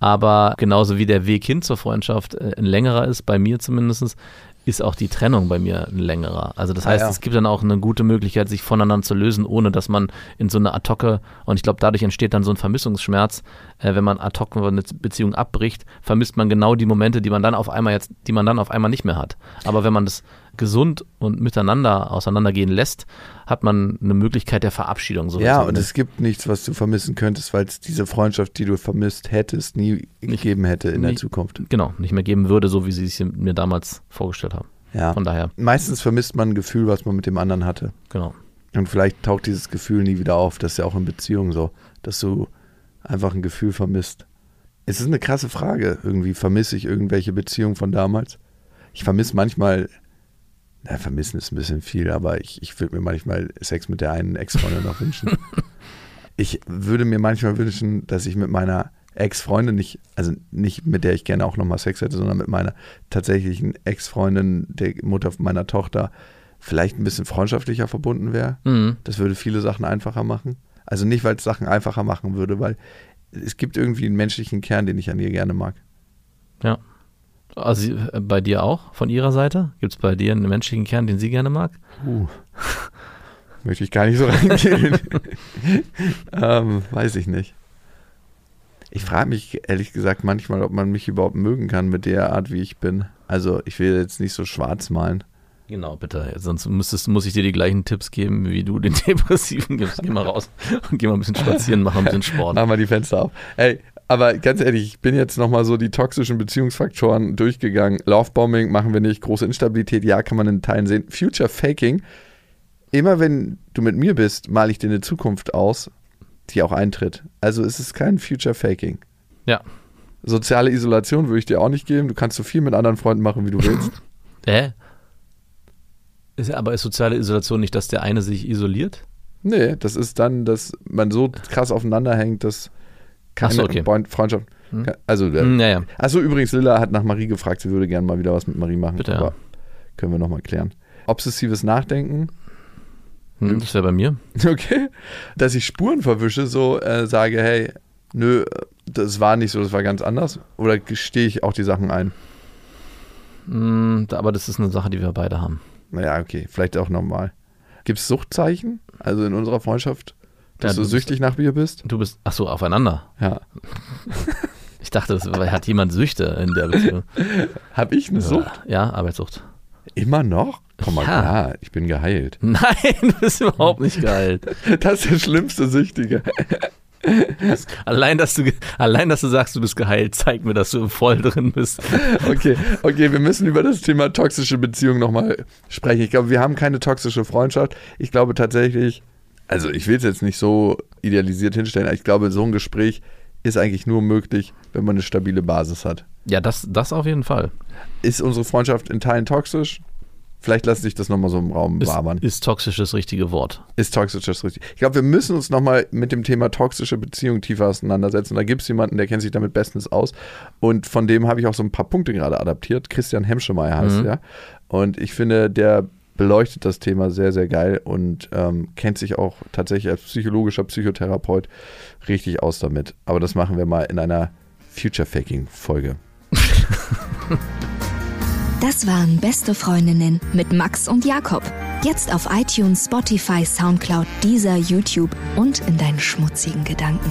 Aber genauso wie der Weg hin zur Freundschaft äh, ein längerer ist, bei mir zumindest, ist auch die Trennung bei mir ein längerer. Also das ah, heißt, ah, ja. es gibt dann auch eine gute Möglichkeit, sich voneinander zu lösen, ohne dass man in so eine Attacke, und ich glaube, dadurch entsteht dann so ein Vermissungsschmerz, äh, wenn man ad hoc eine Beziehung abbricht, vermisst man genau die Momente, die man dann auf einmal jetzt, die man dann auf einmal nicht mehr hat. Aber wenn man das gesund und miteinander auseinandergehen lässt, hat man eine Möglichkeit der Verabschiedung. So ja, und es gibt nichts, was du vermissen könntest, weil es diese Freundschaft, die du vermisst hättest, nie nicht, gegeben hätte in nie, der Zukunft. Genau, nicht mehr geben würde, so wie sie es mir damals vorgestellt haben. Ja. Von daher. Meistens vermisst man ein Gefühl, was man mit dem anderen hatte. Genau. Und vielleicht taucht dieses Gefühl nie wieder auf. Das ist ja auch in Beziehungen so, dass du einfach ein Gefühl vermisst. Es ist eine krasse Frage. Irgendwie vermisse ich irgendwelche Beziehungen von damals. Ich vermisse manchmal na, vermissen ist ein bisschen viel, aber ich, ich würde mir manchmal Sex mit der einen Ex-Freundin noch wünschen. *laughs* ich würde mir manchmal wünschen, dass ich mit meiner Ex-Freundin nicht, also nicht mit der ich gerne auch nochmal Sex hätte, sondern mit meiner tatsächlichen Ex-Freundin, der Mutter meiner Tochter, vielleicht ein bisschen freundschaftlicher verbunden wäre. Mhm. Das würde viele Sachen einfacher machen. Also nicht, weil es Sachen einfacher machen würde, weil es gibt irgendwie einen menschlichen Kern, den ich an ihr gerne mag. Ja. Also äh, bei dir auch, von ihrer Seite? Gibt es bei dir einen menschlichen Kern, den sie gerne mag? Uh. *laughs* Möchte ich gar nicht so reingehen. *laughs* ähm, weiß ich nicht. Ich frage mich ehrlich gesagt manchmal, ob man mich überhaupt mögen kann mit der Art, wie ich bin. Also ich will jetzt nicht so schwarz malen. Genau, bitte. Sonst müsstest, muss ich dir die gleichen Tipps geben, wie du den *laughs* Depressiven gibst. Geh mal raus und geh mal ein bisschen spazieren, mach ein bisschen Sport. Mach mal die Fenster auf. Ey, aber ganz ehrlich, ich bin jetzt nochmal so die toxischen Beziehungsfaktoren durchgegangen. Lovebombing machen wir nicht, große Instabilität, ja, kann man in Teilen sehen. Future Faking, immer wenn du mit mir bist, male ich dir eine Zukunft aus, die auch eintritt. Also ist es kein Future Faking. Ja. Soziale Isolation würde ich dir auch nicht geben. Du kannst so viel mit anderen Freunden machen, wie du willst. *laughs* Hä? Ist, aber ist soziale Isolation nicht, dass der eine sich isoliert? Nee, das ist dann, dass man so krass aufeinander hängt, dass keine so, okay. Freundschaft. Hm. Also, äh, hm, ja, ja. Achso, übrigens, Lilla hat nach Marie gefragt, sie würde gerne mal wieder was mit Marie machen. Bitte, aber ja. können wir nochmal klären. Obsessives Nachdenken. Hm, das wäre bei mir. *laughs* Okay. Dass ich Spuren verwische, so äh, sage, hey, nö, das war nicht so, das war ganz anders. Oder gestehe ich auch die Sachen ein? Hm, aber das ist eine Sache, die wir beide haben. Naja, okay, vielleicht auch nochmal. Gibt es Suchtzeichen? Also in unserer Freundschaft? Dass ja, du, süchtig nach Bier bist? Du bist, ach so, aufeinander. Ja. *laughs* Ich dachte, das hat jemand Süchte in der Beziehung. *laughs* Hab ich eine Sucht? Ja, Arbeitssucht. Immer noch? Komm mal ja. klar, ich bin geheilt. *laughs* Nein, du bist überhaupt nicht geheilt. Das ist der schlimmste Süchtige. Das, allein, dass du, allein, dass du sagst, du bist geheilt, zeigt mir, dass du voll drin bist. Okay, okay, wir müssen über das Thema toxische Beziehung nochmal sprechen. Ich glaube, wir haben keine toxische Freundschaft. Ich glaube tatsächlich, also ich will es jetzt nicht so idealisiert hinstellen, aber ich glaube, so ein Gespräch ist eigentlich nur möglich, wenn man eine stabile Basis hat. Ja, das, das auf jeden Fall. Ist unsere Freundschaft in Teilen toxisch? Vielleicht lässt sich das nochmal so im Raum wabern. Ist toxisch das richtige Wort? Ist toxisch das richtige. Ich glaube, wir müssen uns nochmal mit dem Thema toxische Beziehung tiefer auseinandersetzen. Da gibt es jemanden, der kennt sich damit bestens aus. Und von dem habe ich auch so ein paar Punkte gerade adaptiert. Christian Hemschemeyer heißt mhm. er. Und ich finde, der beleuchtet das Thema sehr, sehr geil und ähm, kennt sich auch tatsächlich als psychologischer Psychotherapeut richtig aus damit. Aber das machen wir mal in einer Future-Faking-Folge. Das waren Beste Freundinnen mit Max und Jakob. Jetzt auf iTunes, Spotify, Soundcloud, dieser YouTube und in deinen schmutzigen Gedanken.